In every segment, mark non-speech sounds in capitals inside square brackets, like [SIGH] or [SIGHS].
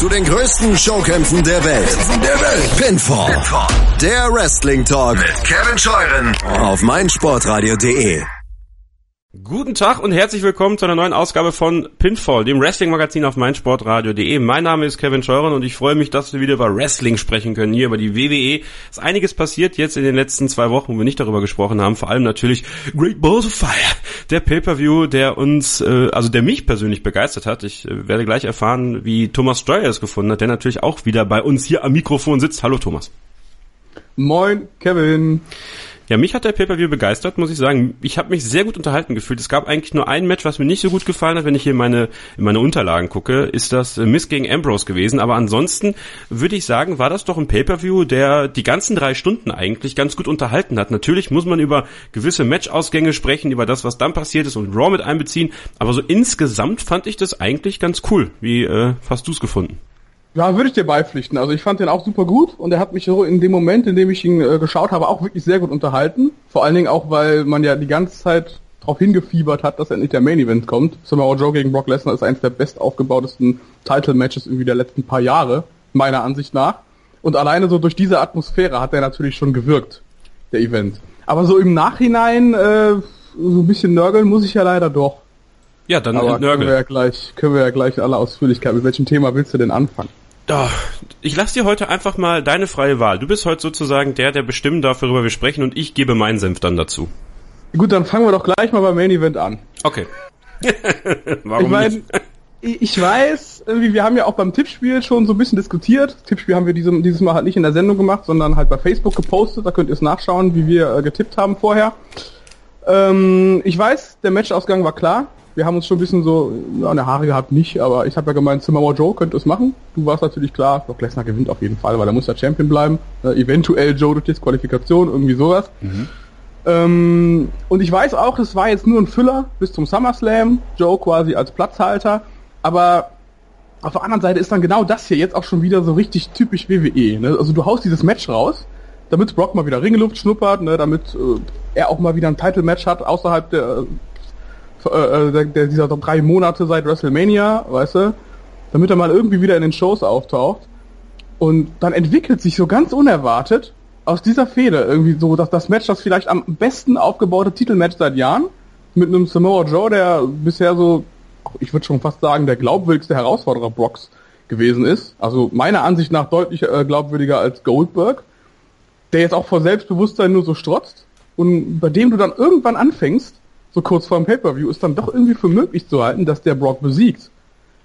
zu den größten Showkämpfen der Welt. Der Welt. Pinfall. Pinfall. Der Wrestling Talk mit Kevin Scheuren auf meinsportradio.de. Guten Tag und herzlich willkommen zu einer neuen Ausgabe von Pinfall, dem Wrestling-Magazin auf meinsportradio.de. Mein Name ist Kevin Scheuren und ich freue mich, dass wir wieder über Wrestling sprechen können, hier über die WWE. Es ist einiges passiert jetzt in den letzten zwei Wochen, wo wir nicht darüber gesprochen haben. Vor allem natürlich Great Balls of Fire, der Pay-Per-View, der uns, äh, also der mich persönlich begeistert hat. Ich äh, werde gleich erfahren, wie Thomas Steuer es gefunden hat, der natürlich auch wieder bei uns hier am Mikrofon sitzt. Hallo Thomas. Moin, Kevin. Ja, mich hat der Pay-Per-View begeistert, muss ich sagen. Ich habe mich sehr gut unterhalten gefühlt. Es gab eigentlich nur ein Match, was mir nicht so gut gefallen hat, wenn ich hier in meine, in meine Unterlagen gucke, ist das äh, Miss gegen Ambrose gewesen. Aber ansonsten würde ich sagen, war das doch ein Pay-Per-View, der die ganzen drei Stunden eigentlich ganz gut unterhalten hat. Natürlich muss man über gewisse Matchausgänge sprechen, über das, was dann passiert ist und Raw mit einbeziehen. Aber so insgesamt fand ich das eigentlich ganz cool. Wie äh, hast du es gefunden? Ja, würde ich dir beipflichten. Also ich fand den auch super gut und er hat mich so in dem Moment, in dem ich ihn äh, geschaut habe, auch wirklich sehr gut unterhalten. Vor allen Dingen auch, weil man ja die ganze Zeit darauf hingefiebert hat, dass endlich der Main Event kommt. Samoa Joe gegen Brock Lesnar ist eines der best aufgebautesten Title Matches irgendwie der letzten paar Jahre, meiner Ansicht nach. Und alleine so durch diese Atmosphäre hat er natürlich schon gewirkt, der Event. Aber so im Nachhinein äh, so ein bisschen nörgeln muss ich ja leider doch. Ja, dann Aber können wir ja gleich, können wir ja gleich in aller Ausführlichkeit. Mit welchem Thema willst du denn anfangen? Ich lasse dir heute einfach mal deine freie Wahl. Du bist heute sozusagen der, der bestimmen darf, worüber wir sprechen und ich gebe meinen Senf dann dazu. Gut, dann fangen wir doch gleich mal beim Main Event an. Okay. [LAUGHS] Warum ich meine, ich weiß, wir haben ja auch beim Tippspiel schon so ein bisschen diskutiert. Tippspiel haben wir diesem, dieses Mal halt nicht in der Sendung gemacht, sondern halt bei Facebook gepostet. Da könnt ihr es nachschauen, wie wir äh, getippt haben vorher. Ähm, ich weiß, der Matchausgang war klar. Wir haben uns schon ein bisschen so ja, eine Haare gehabt, nicht, aber ich habe ja gemeint, Samoa Joe könnte es machen. Du warst natürlich klar, Brock Lesnar gewinnt auf jeden Fall, weil er muss ja Champion bleiben. Äh, eventuell Joe durch Disqualifikation, irgendwie sowas. Mhm. Ähm, und ich weiß auch, es war jetzt nur ein Füller bis zum SummerSlam, Joe quasi als Platzhalter, aber auf der anderen Seite ist dann genau das hier jetzt auch schon wieder so richtig typisch WWE. Ne? Also du haust dieses Match raus, damit Brock mal wieder Ringeluft schnuppert, ne? damit äh, er auch mal wieder ein Title-Match hat außerhalb der, äh, der, der, dieser drei Monate seit WrestleMania, weißt du, damit er mal irgendwie wieder in den Shows auftaucht. Und dann entwickelt sich so ganz unerwartet aus dieser Fehde irgendwie so, dass das Match, das vielleicht am besten aufgebaute Titelmatch seit Jahren, mit einem Samoa Joe, der bisher so, ich würde schon fast sagen, der glaubwürdigste Herausforderer Brocks gewesen ist. Also meiner Ansicht nach deutlich äh, glaubwürdiger als Goldberg, der jetzt auch vor Selbstbewusstsein nur so strotzt und bei dem du dann irgendwann anfängst, so kurz vor dem Pay-Per-View, ist dann doch irgendwie für möglich zu halten, dass der Brock besiegt.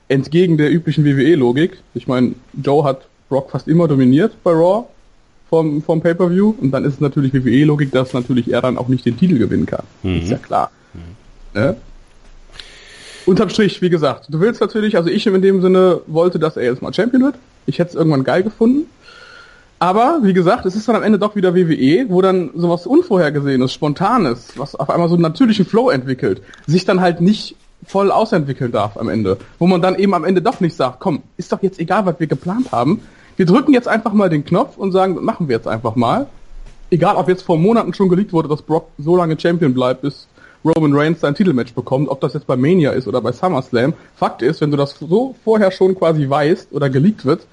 Entgegen der üblichen WWE-Logik. Ich meine, Joe hat Brock fast immer dominiert bei Raw vom, vom Pay-Per-View und dann ist es natürlich WWE-Logik, dass natürlich er dann auch nicht den Titel gewinnen kann. Mhm. Ist ja klar. Mhm. Ne? Unterm Strich, wie gesagt, du willst natürlich, also ich in dem Sinne wollte, dass er jetzt mal Champion wird. Ich hätte es irgendwann geil gefunden. Aber, wie gesagt, es ist dann am Ende doch wieder WWE, wo dann sowas Unvorhergesehenes, Spontanes, was auf einmal so einen natürlichen Flow entwickelt, sich dann halt nicht voll ausentwickeln darf am Ende. Wo man dann eben am Ende doch nicht sagt, komm, ist doch jetzt egal, was wir geplant haben. Wir drücken jetzt einfach mal den Knopf und sagen, machen wir jetzt einfach mal. Egal, ob jetzt vor Monaten schon geleakt wurde, dass Brock so lange Champion bleibt, bis Roman Reigns sein Titelmatch bekommt, ob das jetzt bei Mania ist oder bei SummerSlam. Fakt ist, wenn du das so vorher schon quasi weißt oder geleakt wird,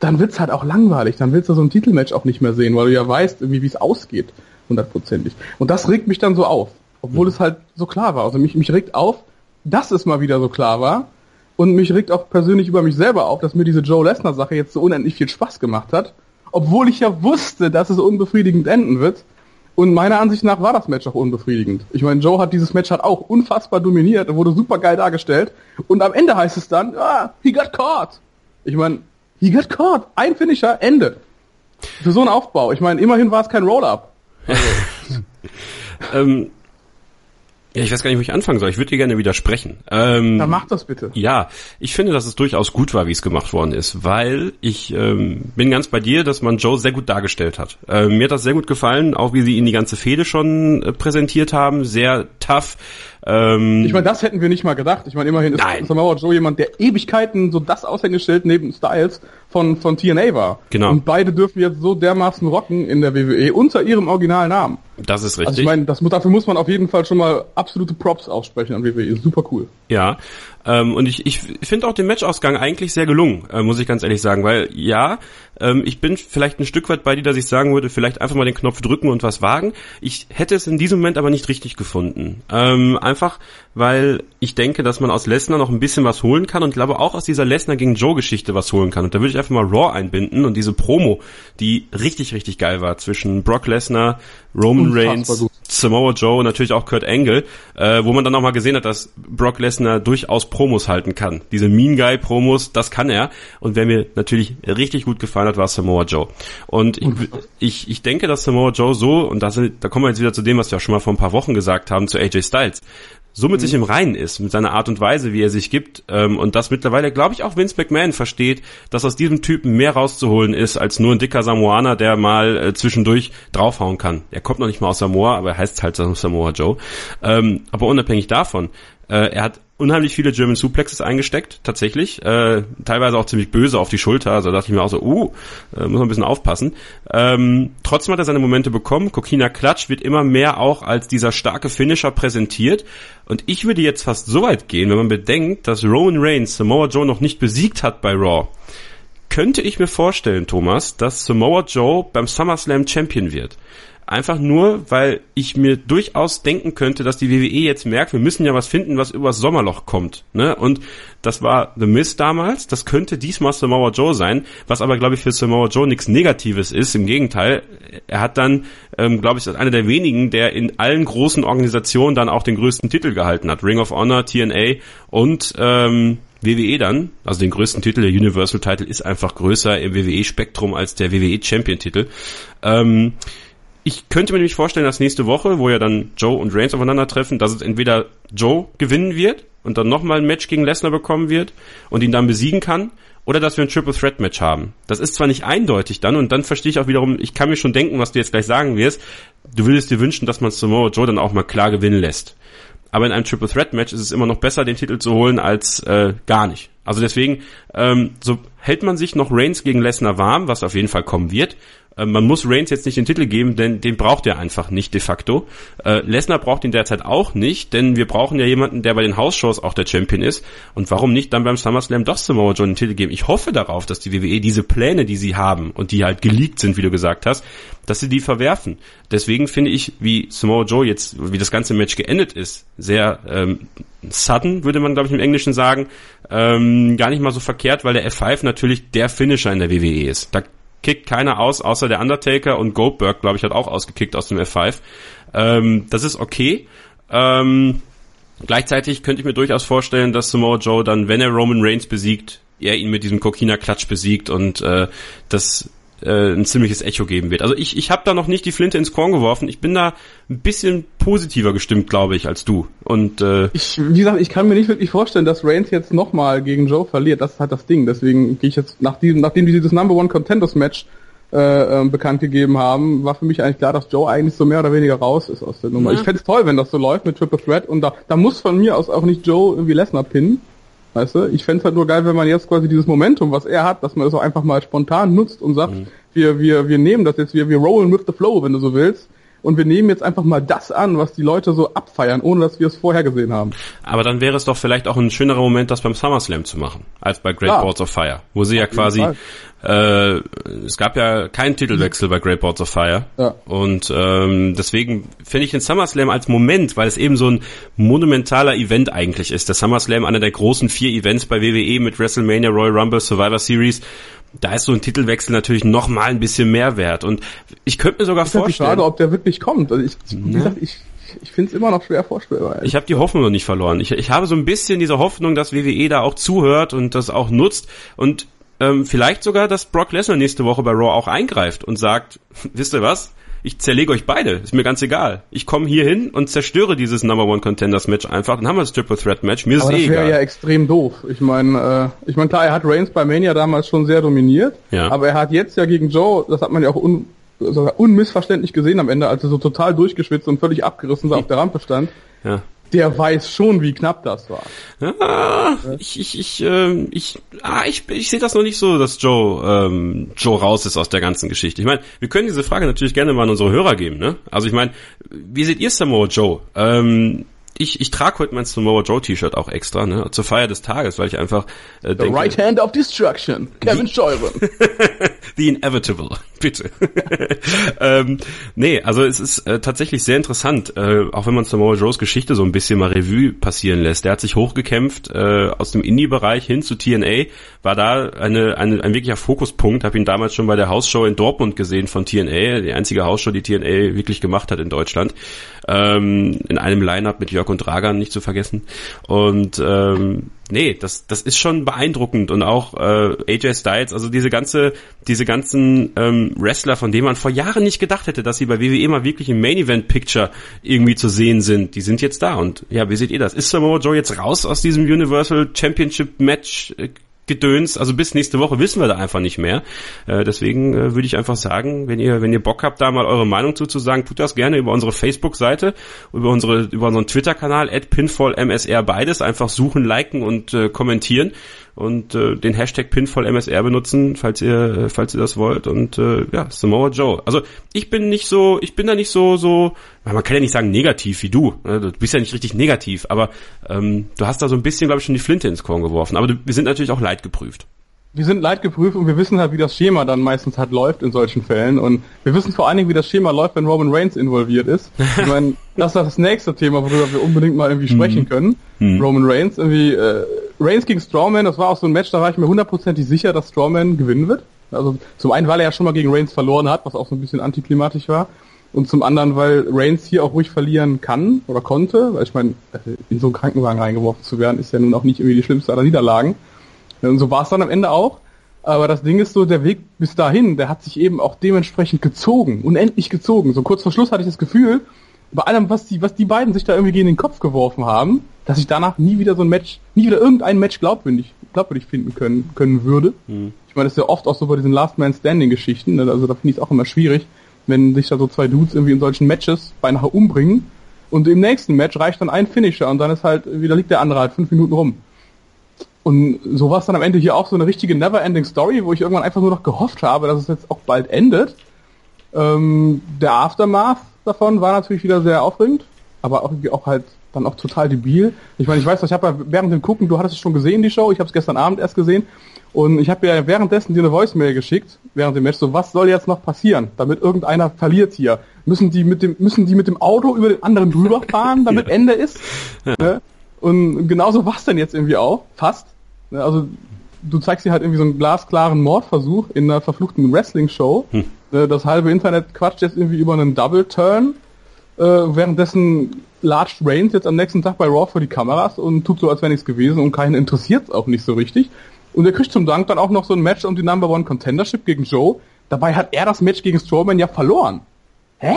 dann wird's halt auch langweilig. Dann willst du so ein Titelmatch auch nicht mehr sehen, weil du ja weißt, irgendwie, wie es ausgeht, hundertprozentig. Und das regt mich dann so auf, obwohl mhm. es halt so klar war. Also mich, mich regt auf, dass es mal wieder so klar war. Und mich regt auch persönlich über mich selber auf, dass mir diese Joe Lesnar-Sache jetzt so unendlich viel Spaß gemacht hat. Obwohl ich ja wusste, dass es unbefriedigend enden wird. Und meiner Ansicht nach war das Match auch unbefriedigend. Ich meine, Joe hat dieses Match halt auch unfassbar dominiert, wurde super geil dargestellt. Und am Ende heißt es dann, ah, he got caught. Ich meine, He got caught. Ein Finisher, Ende. Für so einen Aufbau. Ich meine, immerhin war es kein Roll-Up. Also. [LAUGHS] ähm, ja, ich weiß gar nicht, wo ich anfangen soll. Ich würde dir gerne widersprechen. Ähm, Dann mach das bitte. Ja, ich finde, dass es durchaus gut war, wie es gemacht worden ist, weil ich ähm, bin ganz bei dir, dass man Joe sehr gut dargestellt hat. Ähm, mir hat das sehr gut gefallen, auch wie sie ihn die ganze Fehde schon äh, präsentiert haben. Sehr tough. Ähm, ich meine, das hätten wir nicht mal gedacht. Ich meine, immerhin ist Nein. Samoa Joe jemand, der Ewigkeiten so das Aushängeschild neben Styles von, von TNA war. Genau. Und beide dürfen jetzt so dermaßen rocken in der WWE unter ihrem Originalnamen. Das ist richtig. Also ich meine, das, dafür muss man auf jeden Fall schon mal absolute Props aussprechen an WWE. Super cool. Ja. Ähm, und ich, ich finde auch den Matchausgang eigentlich sehr gelungen, äh, muss ich ganz ehrlich sagen, weil ja, ähm, ich bin vielleicht ein Stück weit bei dir, dass ich sagen würde, vielleicht einfach mal den Knopf drücken und was wagen. Ich hätte es in diesem Moment aber nicht richtig gefunden. Ähm, einfach, weil ich denke, dass man aus Lesnar noch ein bisschen was holen kann und glaube auch aus dieser Lesnar gegen Joe-Geschichte was holen kann. Und da würde ich einfach mal Raw einbinden und diese Promo, die richtig, richtig geil war zwischen Brock Lesnar, Roman Reigns, Samoa Joe und natürlich auch Kurt Angle, äh, wo man dann auch mal gesehen hat, dass Brock Lesnar durchaus Promos halten kann. Diese Mean Guy Promos, das kann er. Und wer mir natürlich richtig gut gefallen hat, war Samoa Joe. Und ich, ich, ich denke, dass Samoa Joe so, und da, sind, da kommen wir jetzt wieder zu dem, was wir auch schon mal vor ein paar Wochen gesagt haben, zu AJ Styles, so mit mhm. sich im Reinen ist, mit seiner Art und Weise, wie er sich gibt, ähm, und das mittlerweile, glaube ich, auch Vince McMahon versteht, dass aus diesem Typen mehr rauszuholen ist, als nur ein dicker Samoaner, der mal äh, zwischendurch draufhauen kann. Er kommt noch nicht mal aus Samoa, aber er heißt halt Samoa Joe. Ähm, aber unabhängig davon, äh, er hat unheimlich viele German Suplexes eingesteckt, tatsächlich. Äh, teilweise auch ziemlich böse auf die Schulter. Also dachte ich mir auch so, uh, äh, muss man ein bisschen aufpassen. Ähm, trotzdem hat er seine Momente bekommen. Kokina Klatsch wird immer mehr auch als dieser starke Finisher präsentiert. Und ich würde jetzt fast so weit gehen, wenn man bedenkt, dass Roman Reigns Samoa Joe noch nicht besiegt hat bei Raw. Könnte ich mir vorstellen, Thomas, dass Samoa Joe beim SummerSlam Champion wird. Einfach nur, weil ich mir durchaus denken könnte, dass die WWE jetzt merkt, wir müssen ja was finden, was übers Sommerloch kommt. Ne? Und das war The Miz damals, das könnte diesmal Samoa Joe sein, was aber, glaube ich, für Samoa Joe nichts Negatives ist. Im Gegenteil, er hat dann, ähm, glaube ich, als einer der wenigen, der in allen großen Organisationen dann auch den größten Titel gehalten hat. Ring of Honor, TNA und ähm, WWE dann, also den größten Titel, der Universal Title ist einfach größer im WWE-Spektrum als der WWE Champion-Titel. Ähm, ich könnte mir nämlich vorstellen, dass nächste Woche, wo ja dann Joe und Reigns aufeinandertreffen, dass es entweder Joe gewinnen wird und dann nochmal ein Match gegen Lesnar bekommen wird und ihn dann besiegen kann, oder dass wir ein Triple Threat Match haben. Das ist zwar nicht eindeutig dann und dann verstehe ich auch wiederum, ich kann mir schon denken, was du jetzt gleich sagen wirst. Du würdest dir wünschen, dass man Samoa Joe dann auch mal klar gewinnen lässt. Aber in einem Triple Threat Match ist es immer noch besser, den Titel zu holen als äh, gar nicht. Also deswegen, ähm, so hält man sich noch Reigns gegen Lesnar warm, was auf jeden Fall kommen wird. Äh, man muss Reigns jetzt nicht den Titel geben, denn den braucht er einfach nicht de facto. Äh, Lesnar braucht ihn derzeit auch nicht, denn wir brauchen ja jemanden, der bei den House-Shows auch der Champion ist. Und warum nicht dann beim SummerSlam doch Samoa Joe den Titel geben? Ich hoffe darauf, dass die WWE diese Pläne, die sie haben und die halt geleakt sind, wie du gesagt hast, dass sie die verwerfen. Deswegen finde ich, wie Samoa Joe jetzt, wie das ganze Match geendet ist, sehr ähm, sudden, würde man, glaube ich, im Englischen sagen. Ähm, gar nicht mal so verkehrt, weil der F5 natürlich der Finisher in der WWE ist. Da kickt keiner aus, außer der Undertaker und Goldberg, glaube ich, hat auch ausgekickt aus dem F5. Ähm, das ist okay. Ähm, gleichzeitig könnte ich mir durchaus vorstellen, dass Samoa Joe dann, wenn er Roman Reigns besiegt, er ihn mit diesem Kokina-Klatsch besiegt und äh, das äh, ein ziemliches Echo geben wird. Also ich, ich habe da noch nicht die Flinte ins Korn geworfen. Ich bin da ein bisschen positiver gestimmt, glaube ich, als du. Und äh, ich, wie gesagt, ich kann mir nicht wirklich vorstellen, dass Reigns jetzt nochmal gegen Joe verliert. Das ist halt das Ding. Deswegen gehe ich jetzt nach diesem, nachdem die dieses Number One Contenders Match äh, äh, bekannt gegeben haben, war für mich eigentlich klar, dass Joe eigentlich so mehr oder weniger raus ist aus der Nummer. Ja. Ich fände es toll, wenn das so läuft mit Triple Threat und da, da muss von mir aus auch nicht Joe irgendwie Lesnar pinnen. Weißt du? Ich fände es halt nur geil, wenn man jetzt quasi dieses Momentum, was er hat, dass man das auch einfach mal spontan nutzt und sagt, mhm. wir, wir, wir nehmen das jetzt, wir, wir rollen with the flow, wenn du so willst. Und wir nehmen jetzt einfach mal das an, was die Leute so abfeiern, ohne dass wir es vorher gesehen haben. Aber dann wäre es doch vielleicht auch ein schönerer Moment, das beim SummerSlam zu machen, als bei Great ja. Balls of Fire, wo sie Auf ja quasi äh, es gab ja keinen Titelwechsel bei Great Balls of Fire. Ja. Und ähm, deswegen finde ich den SummerSlam als Moment, weil es eben so ein monumentaler Event eigentlich ist. Der SummerSlam einer der großen vier Events bei WWE mit WrestleMania, Royal Rumble, Survivor Series. Da ist so ein Titelwechsel natürlich noch mal ein bisschen mehr wert. Und ich könnte mir sogar ich vorstellen... Ich frage, ob der wirklich kommt. Also ich, wie gesagt, ich ich finde es immer noch schwer vorstellbar. Ich habe die Hoffnung noch nicht verloren. Ich, ich habe so ein bisschen diese Hoffnung, dass WWE da auch zuhört und das auch nutzt. Und ähm, vielleicht sogar, dass Brock Lesnar nächste Woche bei Raw auch eingreift und sagt, [LAUGHS] wisst ihr was? Ich zerlege euch beide, ist mir ganz egal. Ich komme hier hin und zerstöre dieses Number One Contenders Match einfach. Dann haben wir das Triple Threat Match. Mir Aber ist das eh wäre ja extrem doof. Ich meine, äh, ich meine klar, er hat Reigns bei Mania damals schon sehr dominiert. Ja. Aber er hat jetzt ja gegen Joe, das hat man ja auch un, sogar unmissverständlich gesehen am Ende, als er so total durchgeschwitzt und völlig abgerissen so auf der Rampe stand. Ja der weiß schon, wie knapp das war. Ja, ich, ich, ich, äh, ich, ah, ich, ich sehe das noch nicht so, dass Joe, ähm, Joe raus ist aus der ganzen Geschichte. Ich meine, wir können diese Frage natürlich gerne mal an unsere Hörer geben, ne? Also ich meine, wie seht ihr Samoa Joe? Ähm, ich, ich trage heute mein Samoa Joe T-Shirt auch extra, ne, zur Feier des Tages, weil ich einfach äh, denke, The right hand of destruction, Kevin Scheuren. [LAUGHS] The inevitable, [LAUGHS] bitte. [LAUGHS] ähm, nee, also es ist äh, tatsächlich sehr interessant, äh, auch wenn man Samoa Joes Geschichte so ein bisschen mal Revue passieren lässt. Der hat sich hochgekämpft äh, aus dem Indie-Bereich hin zu TNA, war da eine, eine, ein wirklicher Fokuspunkt, habe ihn damals schon bei der Hausshow in Dortmund gesehen von TNA, die einzige Hausshow, die TNA wirklich gemacht hat in Deutschland. Ähm, in einem Line-Up mit Jörg und Dragan nicht zu vergessen. Und ähm, nee, das, das ist schon beeindruckend und auch äh, AJ Styles, also diese ganze, diese ganzen ähm, Wrestler, von denen man vor Jahren nicht gedacht hätte, dass sie bei WWE mal wirklich im Main Event Picture irgendwie zu sehen sind, die sind jetzt da und ja, wie seht ihr das? Ist Samoa Joe jetzt raus aus diesem Universal Championship Match äh, Gedöns. Also bis nächste Woche wissen wir da einfach nicht mehr. Äh, deswegen äh, würde ich einfach sagen, wenn ihr, wenn ihr Bock habt, da mal eure Meinung zu sagen, tut das gerne über unsere Facebook-Seite, über unsere, über unseren Twitter-Kanal, at pinfallmsr beides, einfach suchen, liken und äh, kommentieren und äh, den Hashtag PinfallMSR benutzen, falls ihr, äh, falls ihr das wollt. Und äh, ja, Samoa Joe. Also ich bin nicht so, ich bin da nicht so, so, man kann ja nicht sagen negativ wie du. Ne? Du bist ja nicht richtig negativ, aber ähm, du hast da so ein bisschen, glaube ich, schon die Flinte ins Korn geworfen. Aber du, wir sind natürlich auch leidgeprüft wir sind leidgeprüft und wir wissen halt, wie das Schema dann meistens halt läuft in solchen Fällen. Und wir wissen vor allen Dingen, wie das Schema läuft, wenn Roman Reigns involviert ist. [LAUGHS] Ich meine, das ist das nächste Thema, worüber wir unbedingt mal irgendwie sprechen mhm. können. Mhm. Roman Reigns, irgendwie, äh, Reigns gegen Strawman, das war auch so ein Match, da war ich mir hundertprozentig sicher, dass Strawman gewinnen wird. Also zum einen, weil er ja schon mal gegen Reigns verloren hat, was auch so ein bisschen antiklimatisch war. Und zum anderen, weil Reigns hier auch ruhig verlieren kann oder konnte. Weil ich meine, in so einen Krankenwagen reingeworfen zu werden, ist ja nun auch nicht irgendwie die schlimmste aller Niederlagen. Und so war es dann am Ende auch. Aber das Ding ist so, der Weg bis dahin, der hat sich eben auch dementsprechend gezogen, unendlich gezogen. So kurz vor Schluss hatte ich das Gefühl, bei allem, was die, was die beiden sich da irgendwie gegen den Kopf geworfen haben, dass ich danach nie wieder so ein Match, nie wieder irgendein Match glaubwürdig, glaubwürdig finden können, können würde. Mhm. Ich meine, das ist ja oft auch so bei diesen Last Man Standing Geschichten, ne? also da finde ich es auch immer schwierig, wenn sich da so zwei Dudes irgendwie in solchen Matches beinahe umbringen und im nächsten Match reicht dann ein Finisher und dann ist halt, wieder liegt der andere halt fünf Minuten rum. Und so war es dann am Ende hier auch so eine richtige Never-Ending Story, wo ich irgendwann einfach nur noch gehofft habe, dass es jetzt auch bald endet. Ähm, der Aftermath davon war natürlich wieder sehr aufregend, aber auch, auch halt dann auch total debil. Ich meine, ich weiß, ich habe ja während dem Gucken, du hattest es schon gesehen, die Show, ich habe es gestern Abend erst gesehen und ich habe ja währenddessen dir eine Voicemail geschickt, während dem Match, so was soll jetzt noch passieren, damit irgendeiner verliert hier? Müssen die mit dem, müssen die mit dem Auto über den anderen drüber fahren, damit [LAUGHS] Ende ist? Ne? Und genauso war es dann jetzt irgendwie auch, fast. Ne, also du zeigst dir halt irgendwie so einen glasklaren Mordversuch in einer verfluchten Wrestling-Show. Hm. Ne, das halbe Internet quatscht jetzt irgendwie über einen Double-Turn. Äh, währenddessen latscht Reigns jetzt am nächsten Tag bei Raw vor die Kameras und tut so, als wäre nichts gewesen und keinen interessiert auch nicht so richtig. Und er kriegt zum Dank dann auch noch so ein Match um die Number One Contendership gegen Joe. Dabei hat er das Match gegen Strowman ja verloren. Hä?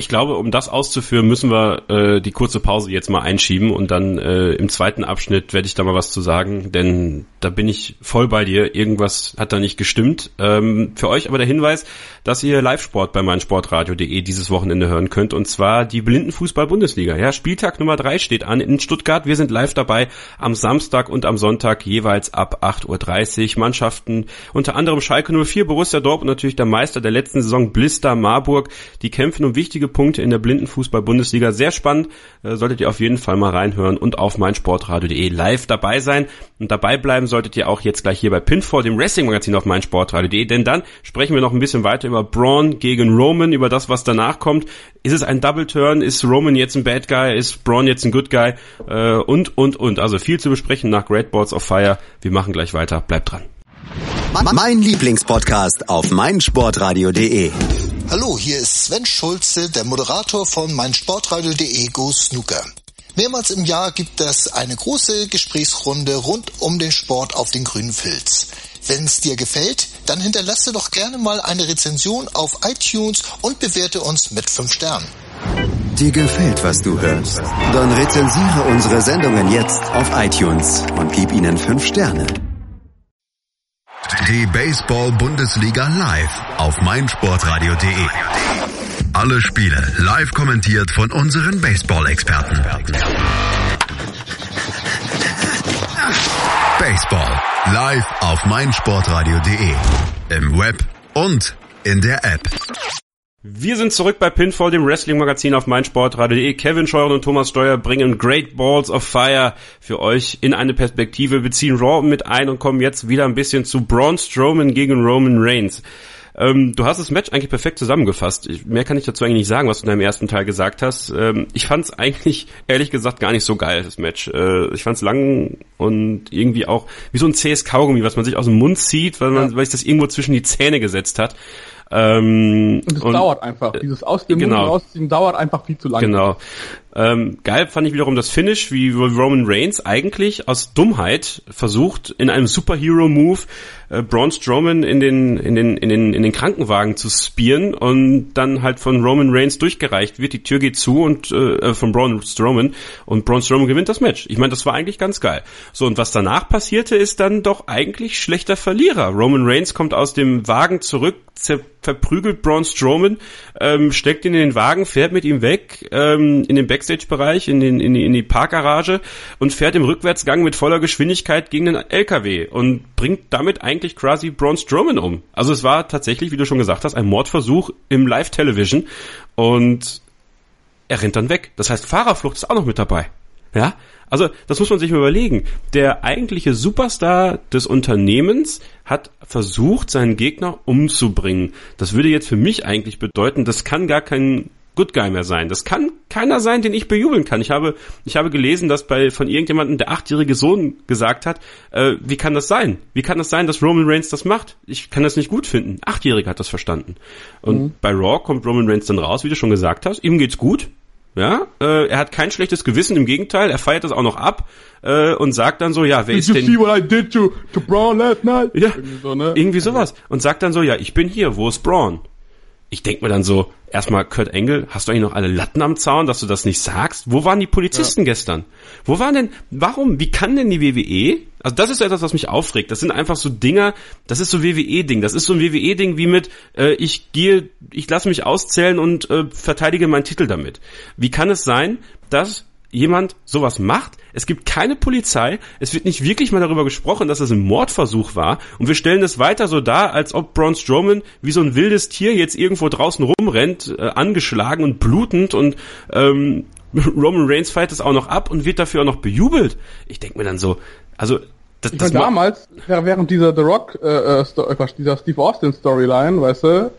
Ich glaube, um das auszuführen, müssen wir äh, die kurze Pause jetzt mal einschieben und dann äh, im zweiten Abschnitt werde ich da mal was zu sagen, denn da bin ich voll bei dir. Irgendwas hat da nicht gestimmt. Ähm, für euch aber der Hinweis, dass ihr Live-Sport bei meinsportradio.de dieses Wochenende hören könnt und zwar die Blindenfußball-Bundesliga. Ja, Spieltag Nummer drei steht an in Stuttgart. Wir sind live dabei am Samstag und am Sonntag jeweils ab 8.30 Uhr. Mannschaften unter anderem Schalke 04, Borussia Dortmund und natürlich der Meister der letzten Saison Blister Marburg. Die kämpfen um wichtige Punkte in der Blindenfußball-Bundesliga. Sehr spannend, äh, solltet ihr auf jeden Fall mal reinhören und auf meinsportradio.de live dabei sein. Und dabei bleiben solltet ihr auch jetzt gleich hier bei Pinfall, dem Wrestling-Magazin auf meinsportradio.de, denn dann sprechen wir noch ein bisschen weiter über Braun gegen Roman, über das, was danach kommt. Ist es ein Double Turn? Ist Roman jetzt ein Bad Guy? Ist Braun jetzt ein Good Guy? Äh, und, und, und. Also viel zu besprechen nach Great Balls of Fire. Wir machen gleich weiter. Bleibt dran. Mein Lieblingspodcast auf meinsportradio.de. Hallo, hier ist Sven Schulze, der Moderator von meinsportradio.de Go Snooker. Mehrmals im Jahr gibt es eine große Gesprächsrunde rund um den Sport auf den grünen Filz. Wenn es dir gefällt, dann hinterlasse doch gerne mal eine Rezension auf iTunes und bewerte uns mit 5 Sternen. Dir gefällt, was du hörst? Dann rezensiere unsere Sendungen jetzt auf iTunes und gib ihnen 5 Sterne. Die Baseball-Bundesliga live auf meinsportradio.de. Alle Spiele live kommentiert von unseren Baseball-Experten. Baseball live auf meinsportradio.de. Im Web und in der App. Wir sind zurück bei Pinfall, dem Wrestling-Magazin auf meinsportradio.de. Kevin Scheuren und Thomas Steuer bringen Great Balls of Fire für euch in eine Perspektive, beziehen Raw mit ein und kommen jetzt wieder ein bisschen zu Braun Strowman gegen Roman Reigns. Ähm, du hast das Match eigentlich perfekt zusammengefasst. Ich, mehr kann ich dazu eigentlich nicht sagen, was du in deinem ersten Teil gesagt hast. Ähm, ich fand es eigentlich, ehrlich gesagt, gar nicht so geil, das Match. Äh, ich fand es lang und irgendwie auch wie so ein zähes Kaugummi, was man sich aus dem Mund zieht, weil man, ja. weil sich das irgendwo zwischen die Zähne gesetzt hat. Ähm, und es dauert einfach. Dieses aus dem genau. Mund rausziehen dauert einfach viel zu lange. Genau. Ähm, geil fand ich wiederum das Finish, wie Roman Reigns eigentlich aus Dummheit versucht, in einem Superhero-Move äh, Braun Strowman in den, in, den, in, den, in den Krankenwagen zu spieren und dann halt von Roman Reigns durchgereicht wird. Die Tür geht zu und äh, äh von Braun Strowman und Braun Strowman gewinnt das Match. Ich meine, das war eigentlich ganz geil. So, und was danach passierte, ist dann doch eigentlich schlechter Verlierer. Roman Reigns kommt aus dem Wagen zurück, verprügelt Braun Strowman, ähm, steckt ihn in den Wagen, fährt mit ihm weg ähm, in den Backstage-Bereich, in, den, in, die, in die Parkgarage und fährt im Rückwärtsgang mit voller Geschwindigkeit gegen den LKW und bringt damit eigentlich quasi Braun Strowman um. Also es war tatsächlich, wie du schon gesagt hast, ein Mordversuch im Live-Television und er rennt dann weg. Das heißt, Fahrerflucht ist auch noch mit dabei. Ja, also das muss man sich mal überlegen. Der eigentliche Superstar des Unternehmens hat versucht, seinen Gegner umzubringen. Das würde jetzt für mich eigentlich bedeuten, das kann gar kein Good Guy mehr sein. Das kann keiner sein, den ich bejubeln kann. Ich habe, ich habe gelesen, dass bei von irgendjemandem der achtjährige Sohn gesagt hat, äh, wie kann das sein? Wie kann das sein, dass Roman Reigns das macht? Ich kann das nicht gut finden. Achtjähriger hat das verstanden. Und mhm. bei Raw kommt Roman Reigns dann raus, wie du schon gesagt hast. Ihm geht's gut. Ja, äh, er hat kein schlechtes Gewissen, im Gegenteil, er feiert das auch noch ab äh, und sagt dann so, ja, wer Did ist denn? See what I did to, to Braun last night? Ja, irgendwie, so, ne? irgendwie sowas und sagt dann so, ja, ich bin hier, wo ist Braun? Ich denk mir dann so, erstmal Kurt Engel, hast du eigentlich noch alle Latten am Zaun, dass du das nicht sagst? Wo waren die Polizisten ja. gestern? Wo waren denn, warum, wie kann denn die WWE, also das ist etwas, was mich aufregt, das sind einfach so Dinger, das ist so WWE-Ding, das ist so ein WWE-Ding wie mit, äh, ich gehe, ich lasse mich auszählen und äh, verteidige meinen Titel damit. Wie kann es sein, dass jemand sowas macht. Es gibt keine Polizei. Es wird nicht wirklich mal darüber gesprochen, dass es ein Mordversuch war. Und wir stellen es weiter so dar, als ob Braun Strowman wie so ein wildes Tier jetzt irgendwo draußen rumrennt, äh, angeschlagen und blutend und ähm, [LAUGHS] Roman Reigns feiert es auch noch ab und wird dafür auch noch bejubelt. Ich denke mir dann so, also das, das damals, während dieser The Rock, äh, äh, dieser Steve Austin Storyline, weißt du,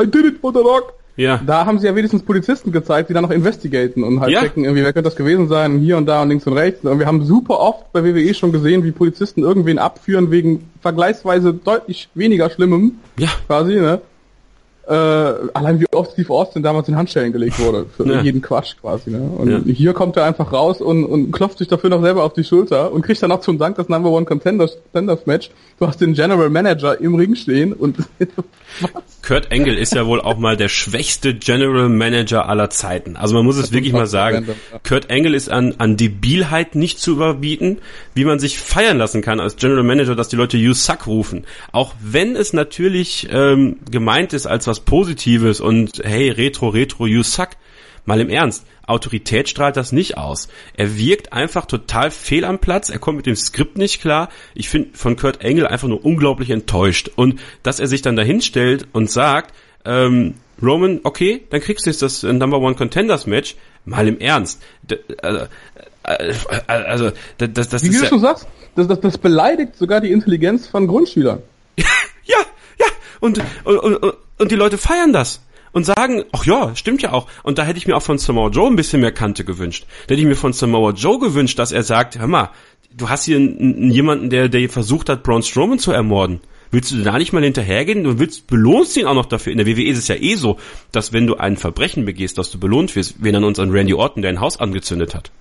I did it for The Rock, ja. Da haben sie ja wenigstens Polizisten gezeigt, die dann noch investigaten und halt ja. checken, irgendwie, wer könnte das gewesen sein, hier und da und links und rechts. Und wir haben super oft bei WWE schon gesehen, wie Polizisten irgendwen abführen wegen vergleichsweise deutlich weniger Schlimmem. Ja. Quasi, ne? Äh, allein wie oft Steve Austin damals in Handschellen gelegt wurde, für ja. jeden Quatsch quasi. Ne? Und ja. hier kommt er einfach raus und, und klopft sich dafür noch selber auf die Schulter und kriegt dann auch zum Dank das Number One Contenders, Contenders Match. Du hast den General Manager im Ring stehen und? [LAUGHS] Kurt Engel ist ja wohl auch mal der schwächste General Manager aller Zeiten. Also man muss es wirklich mal sagen. Kurt Engel ist an, an Debilheit nicht zu überbieten, wie man sich feiern lassen kann als General Manager, dass die Leute You Suck rufen. Auch wenn es natürlich ähm, gemeint ist als was Positives und hey, Retro, Retro, you suck. Mal im Ernst, Autorität strahlt das nicht aus. Er wirkt einfach total fehl am Platz, er kommt mit dem Skript nicht klar. Ich finde von Kurt Engel einfach nur unglaublich enttäuscht. Und dass er sich dann dahin stellt und sagt, ähm, Roman, okay, dann kriegst du jetzt das äh, Number One Contenders Match. Mal im Ernst. D also, äh, also, das, das Wie ist du ja schon sagst, das, das, das beleidigt sogar die Intelligenz von Grundschülern. [LAUGHS] ja, ja, und, und, und, und die Leute feiern das und sagen, ach ja, stimmt ja auch. Und da hätte ich mir auch von Samoa Joe ein bisschen mehr Kante gewünscht. Da hätte ich mir von Samoa Joe gewünscht, dass er sagt, hör mal, du hast hier einen, jemanden, der, der versucht hat, Braun Strowman zu ermorden. Willst du da nicht mal hinterhergehen? Du willst, belohnst ihn auch noch dafür. In der WWE ist es ja eh so, dass wenn du ein Verbrechen begehst, dass du belohnt wirst. Wir nennen uns an Randy Orton, der ein Haus angezündet hat.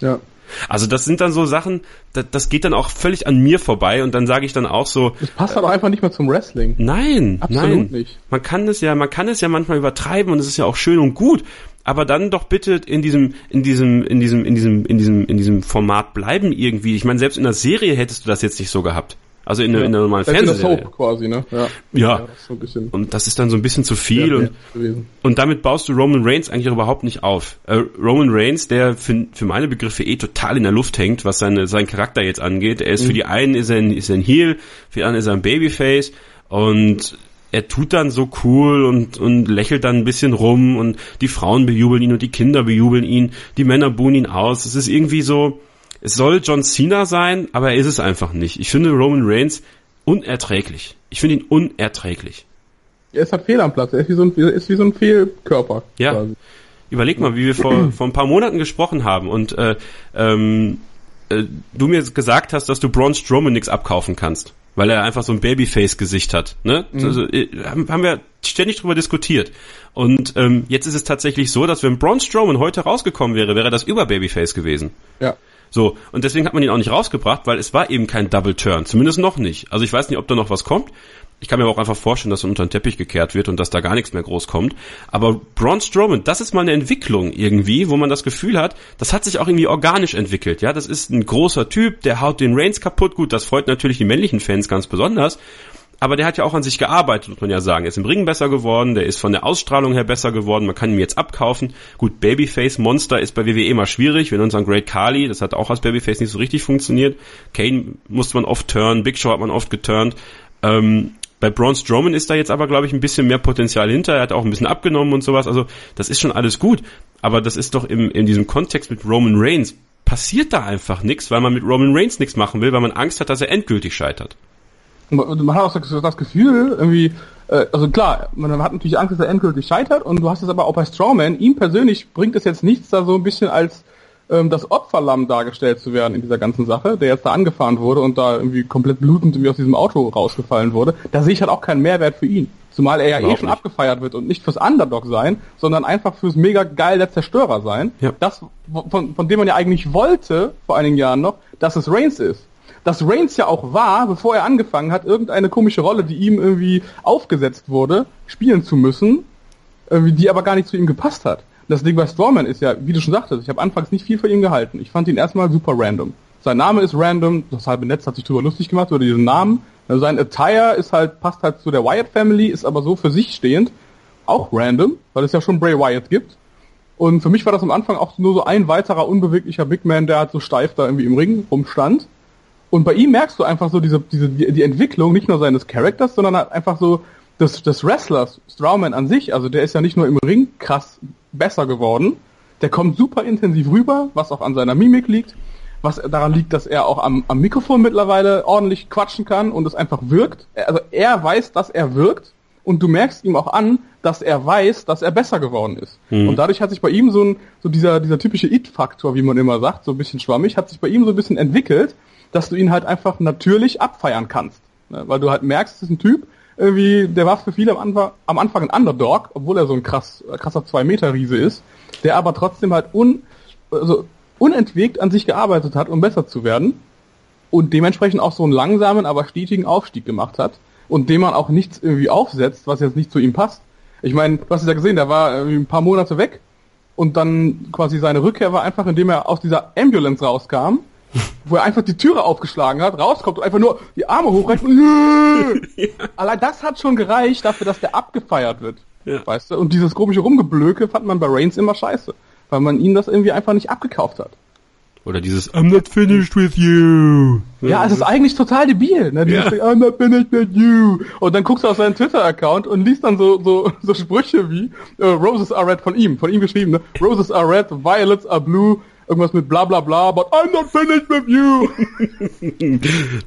Ja. Also das sind dann so Sachen, das, das geht dann auch völlig an mir vorbei und dann sage ich dann auch so. Das passt aber einfach nicht mehr zum Wrestling. Nein, absolut nein. nicht. Man kann es ja, man kann es ja manchmal übertreiben und es ist ja auch schön und gut, aber dann doch bitte in diesem, in diesem, in diesem, in diesem, in diesem, in diesem Format bleiben irgendwie. Ich meine, selbst in der Serie hättest du das jetzt nicht so gehabt. Also in, ja. in der normalen Fernsehserie. quasi, ne? Ja. ja. ja das so und das ist dann so ein bisschen zu viel und, und damit baust du Roman Reigns eigentlich überhaupt nicht auf. Äh, Roman Reigns, der für, für meine Begriffe eh total in der Luft hängt, was seine, seinen Charakter jetzt angeht. Er ist mhm. für die einen ist er ein, ist er ein Heel, für die anderen ist er ein Babyface und er tut dann so cool und, und lächelt dann ein bisschen rum und die Frauen bejubeln ihn und die Kinder bejubeln ihn, die Männer buhen ihn aus. Es ist irgendwie so, es soll John Cena sein, aber er ist es einfach nicht. Ich finde Roman Reigns unerträglich. Ich finde ihn unerträglich. Er ist halt fehl am Platz. Er ist wie so ein, ist wie so ein Fehlkörper. Ja. Quasi. Überleg mal, wie wir vor, [CLEARS THROAT] vor ein paar Monaten gesprochen haben und äh, ähm, äh, du mir gesagt hast, dass du Braun Strowman nichts abkaufen kannst, weil er einfach so ein Babyface-Gesicht hat. Ne? Mhm. Also, äh, haben wir ständig drüber diskutiert. Und ähm, jetzt ist es tatsächlich so, dass wenn Braun Strowman heute rausgekommen wäre, wäre das über Babyface gewesen. Ja. So, und deswegen hat man ihn auch nicht rausgebracht, weil es war eben kein Double Turn, zumindest noch nicht. Also ich weiß nicht, ob da noch was kommt. Ich kann mir aber auch einfach vorstellen, dass er unter den Teppich gekehrt wird und dass da gar nichts mehr groß kommt. Aber Braun Strowman, das ist mal eine Entwicklung irgendwie, wo man das Gefühl hat, das hat sich auch irgendwie organisch entwickelt. Ja, das ist ein großer Typ, der haut den Reigns kaputt. Gut, das freut natürlich die männlichen Fans ganz besonders aber der hat ja auch an sich gearbeitet, muss man ja sagen. Er ist im Ring besser geworden, der ist von der Ausstrahlung her besser geworden, man kann ihn jetzt abkaufen. Gut, Babyface Monster ist bei WWE immer schwierig, wenn uns an Great Kali, das hat auch als Babyface nicht so richtig funktioniert. Kane musste man oft turnen, Big Show hat man oft geturnt. Ähm, bei Braun Strowman ist da jetzt aber, glaube ich, ein bisschen mehr Potenzial hinter. Er hat auch ein bisschen abgenommen und sowas. Also das ist schon alles gut. Aber das ist doch im, in diesem Kontext mit Roman Reigns passiert da einfach nichts, weil man mit Roman Reigns nichts machen will, weil man Angst hat, dass er endgültig scheitert man hat auch das Gefühl, irgendwie, äh, also klar, man hat natürlich Angst, dass er endgültig scheitert und du hast es aber auch bei Strawman, ihm persönlich bringt es jetzt nichts, da so ein bisschen als ähm, das Opferlamm dargestellt zu werden in dieser ganzen Sache, der jetzt da angefahren wurde und da irgendwie komplett blutend irgendwie aus diesem Auto rausgefallen wurde. Da sehe ich halt auch keinen Mehrwert für ihn. Zumal er ja Überhaupt eh schon nicht. abgefeiert wird und nicht fürs Underdog sein, sondern einfach fürs mega geil der Zerstörer sein. Ja. Das, von, von dem man ja eigentlich wollte, vor einigen Jahren noch, dass es Reigns ist dass Reigns ja auch war, bevor er angefangen hat, irgendeine komische Rolle, die ihm irgendwie aufgesetzt wurde, spielen zu müssen, die aber gar nicht zu ihm gepasst hat. Das Ding bei Strawman ist ja, wie du schon sagtest, ich habe anfangs nicht viel von ihm gehalten. Ich fand ihn erstmal super random. Sein Name ist random, das halbe Netz hat sich drüber lustig gemacht über diesen Namen. Also sein Attire ist halt, passt halt zu der Wyatt Family, ist aber so für sich stehend. Auch random, weil es ja schon Bray Wyatt gibt. Und für mich war das am Anfang auch nur so ein weiterer unbeweglicher Big Man, der halt so steif da irgendwie im Ring rumstand. Und bei ihm merkst du einfach so diese, diese, die Entwicklung nicht nur seines Charakters, sondern halt einfach so des, des Wrestlers, Strowman an sich. Also der ist ja nicht nur im Ring krass besser geworden, der kommt super intensiv rüber, was auch an seiner Mimik liegt, was daran liegt, dass er auch am, am Mikrofon mittlerweile ordentlich quatschen kann und es einfach wirkt. Also er weiß, dass er wirkt und du merkst ihm auch an, dass er weiß, dass er besser geworden ist. Mhm. Und dadurch hat sich bei ihm so ein, so dieser, dieser typische It-Faktor, wie man immer sagt, so ein bisschen schwammig, hat sich bei ihm so ein bisschen entwickelt, dass du ihn halt einfach natürlich abfeiern kannst. Ne? Weil du halt merkst, es ist ein Typ, irgendwie, der war für viele am Anfang, am Anfang ein Underdog, obwohl er so ein krass, krasser Zwei-Meter-Riese ist, der aber trotzdem halt un, also unentwegt an sich gearbeitet hat, um besser zu werden und dementsprechend auch so einen langsamen, aber stetigen Aufstieg gemacht hat und dem man auch nichts irgendwie aufsetzt, was jetzt nicht zu ihm passt. Ich meine, du hast es ja gesehen, der war ein paar Monate weg und dann quasi seine Rückkehr war einfach, indem er aus dieser Ambulance rauskam [LAUGHS] wo er einfach die Türe aufgeschlagen hat, rauskommt und einfach nur die Arme hochreißt und [LAUGHS] ja. Allein das hat schon gereicht dafür, dass der abgefeiert wird. Ja. Weißt du? Und dieses komische Rumgeblöke fand man bei Reigns immer scheiße. Weil man ihm das irgendwie einfach nicht abgekauft hat. Oder dieses I'm not finished with you. Ja, es ist eigentlich total debil. Ne? Dieses ja. I'm not finished with you. Und dann guckst du auf seinen Twitter-Account und liest dann so, so, so Sprüche wie uh, Roses are red von ihm, von ihm geschrieben. Ne? Roses are red, violets are blue, irgendwas mit bla bla bla, but I'm not finished with you. [LAUGHS]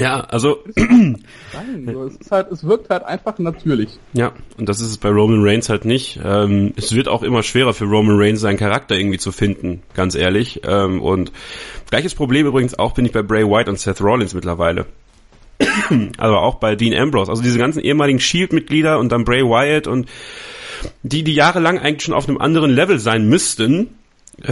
ja, also. [CLEARS THROAT] Nein, es, ist halt, es wirkt halt einfach natürlich. Ja, und das ist es bei Roman Reigns halt nicht. Ähm, es wird auch immer schwerer für Roman Reigns seinen Charakter irgendwie zu finden, ganz ehrlich. Ähm, und gleiches Problem übrigens auch bin ich bei Bray White und Seth Rollins mittlerweile. [CLEARS THROAT] also auch bei Dean Ambrose. Also diese ganzen ehemaligen Shield-Mitglieder und dann Bray Wyatt und die, die jahrelang eigentlich schon auf einem anderen Level sein müssten,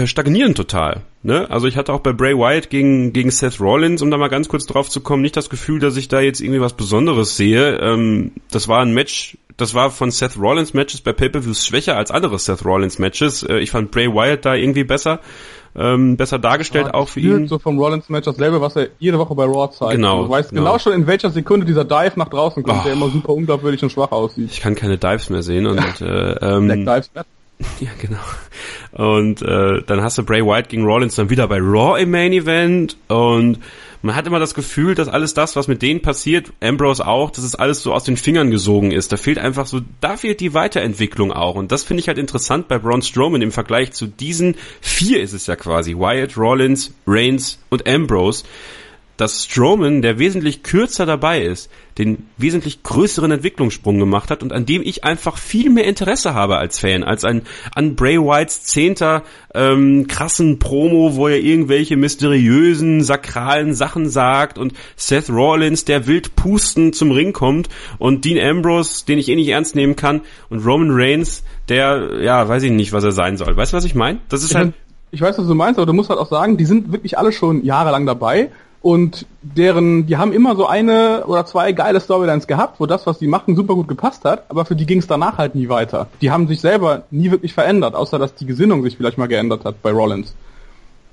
stagnieren total. Ne? Also ich hatte auch bei Bray Wyatt gegen, gegen Seth Rollins, um da mal ganz kurz drauf zu kommen, nicht das Gefühl, dass ich da jetzt irgendwie was Besonderes sehe. Ähm, das war ein Match, das war von Seth Rollins Matches bei Pay-Per-Views schwächer als andere Seth Rollins Matches. Äh, ich fand Bray Wyatt da irgendwie besser. Ähm, besser dargestellt ja, auch für ihn. So vom Rollins Match dasselbe, was er jede Woche bei Raw zeigt. Genau. Du weißt genau, genau schon, in welcher Sekunde dieser Dive nach draußen kommt, oh. der immer super unglaubwürdig und schwach aussieht. Ich kann keine Dives mehr sehen und ja. äh, ähm, Black Dives Matt. [LAUGHS] Ja, genau. Und äh, dann hast du Bray Wyatt gegen Rollins dann wieder bei Raw im Main Event und man hat immer das Gefühl, dass alles das, was mit denen passiert, Ambrose auch, dass es alles so aus den Fingern gesogen ist. Da fehlt einfach so, da fehlt die Weiterentwicklung auch. Und das finde ich halt interessant bei Braun Strowman im Vergleich zu diesen vier ist es ja quasi. Wyatt, Rollins, Reigns und Ambrose dass Strowman, der wesentlich kürzer dabei ist, den wesentlich größeren Entwicklungssprung gemacht hat und an dem ich einfach viel mehr Interesse habe als Fan, als ein, an Bray Whites zehnter ähm, krassen Promo, wo er irgendwelche mysteriösen, sakralen Sachen sagt und Seth Rollins, der wild pusten zum Ring kommt und Dean Ambrose, den ich eh nicht ernst nehmen kann und Roman Reigns, der, ja, weiß ich nicht, was er sein soll. Weißt du, was ich meine? Das ist halt... Ich weiß, was du meinst, aber du musst halt auch sagen, die sind wirklich alle schon jahrelang dabei und deren, die haben immer so eine oder zwei geile Storylines gehabt, wo das, was die machen, super gut gepasst hat, aber für die ging es danach halt nie weiter. Die haben sich selber nie wirklich verändert, außer dass die Gesinnung sich vielleicht mal geändert hat bei Rollins.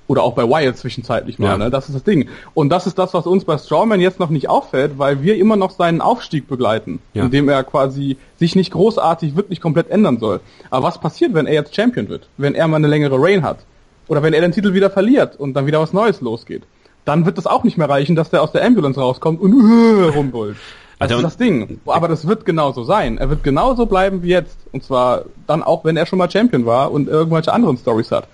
Oder auch bei Wyatt zwischenzeitlich mal, ja. ne? Das ist das Ding. Und das ist das, was uns bei Strawman jetzt noch nicht auffällt, weil wir immer noch seinen Aufstieg begleiten, ja. indem er quasi sich nicht großartig wirklich komplett ändern soll. Aber was passiert, wenn er jetzt Champion wird? Wenn er mal eine längere Reign hat? Oder wenn er den Titel wieder verliert und dann wieder was Neues losgeht? Dann wird das auch nicht mehr reichen, dass der aus der Ambulance rauskommt und uh, rumbrüllt. Das also, ist das Ding. Aber das wird genauso sein. Er wird genauso bleiben wie jetzt. Und zwar dann auch, wenn er schon mal Champion war und irgendwelche anderen Stories hat.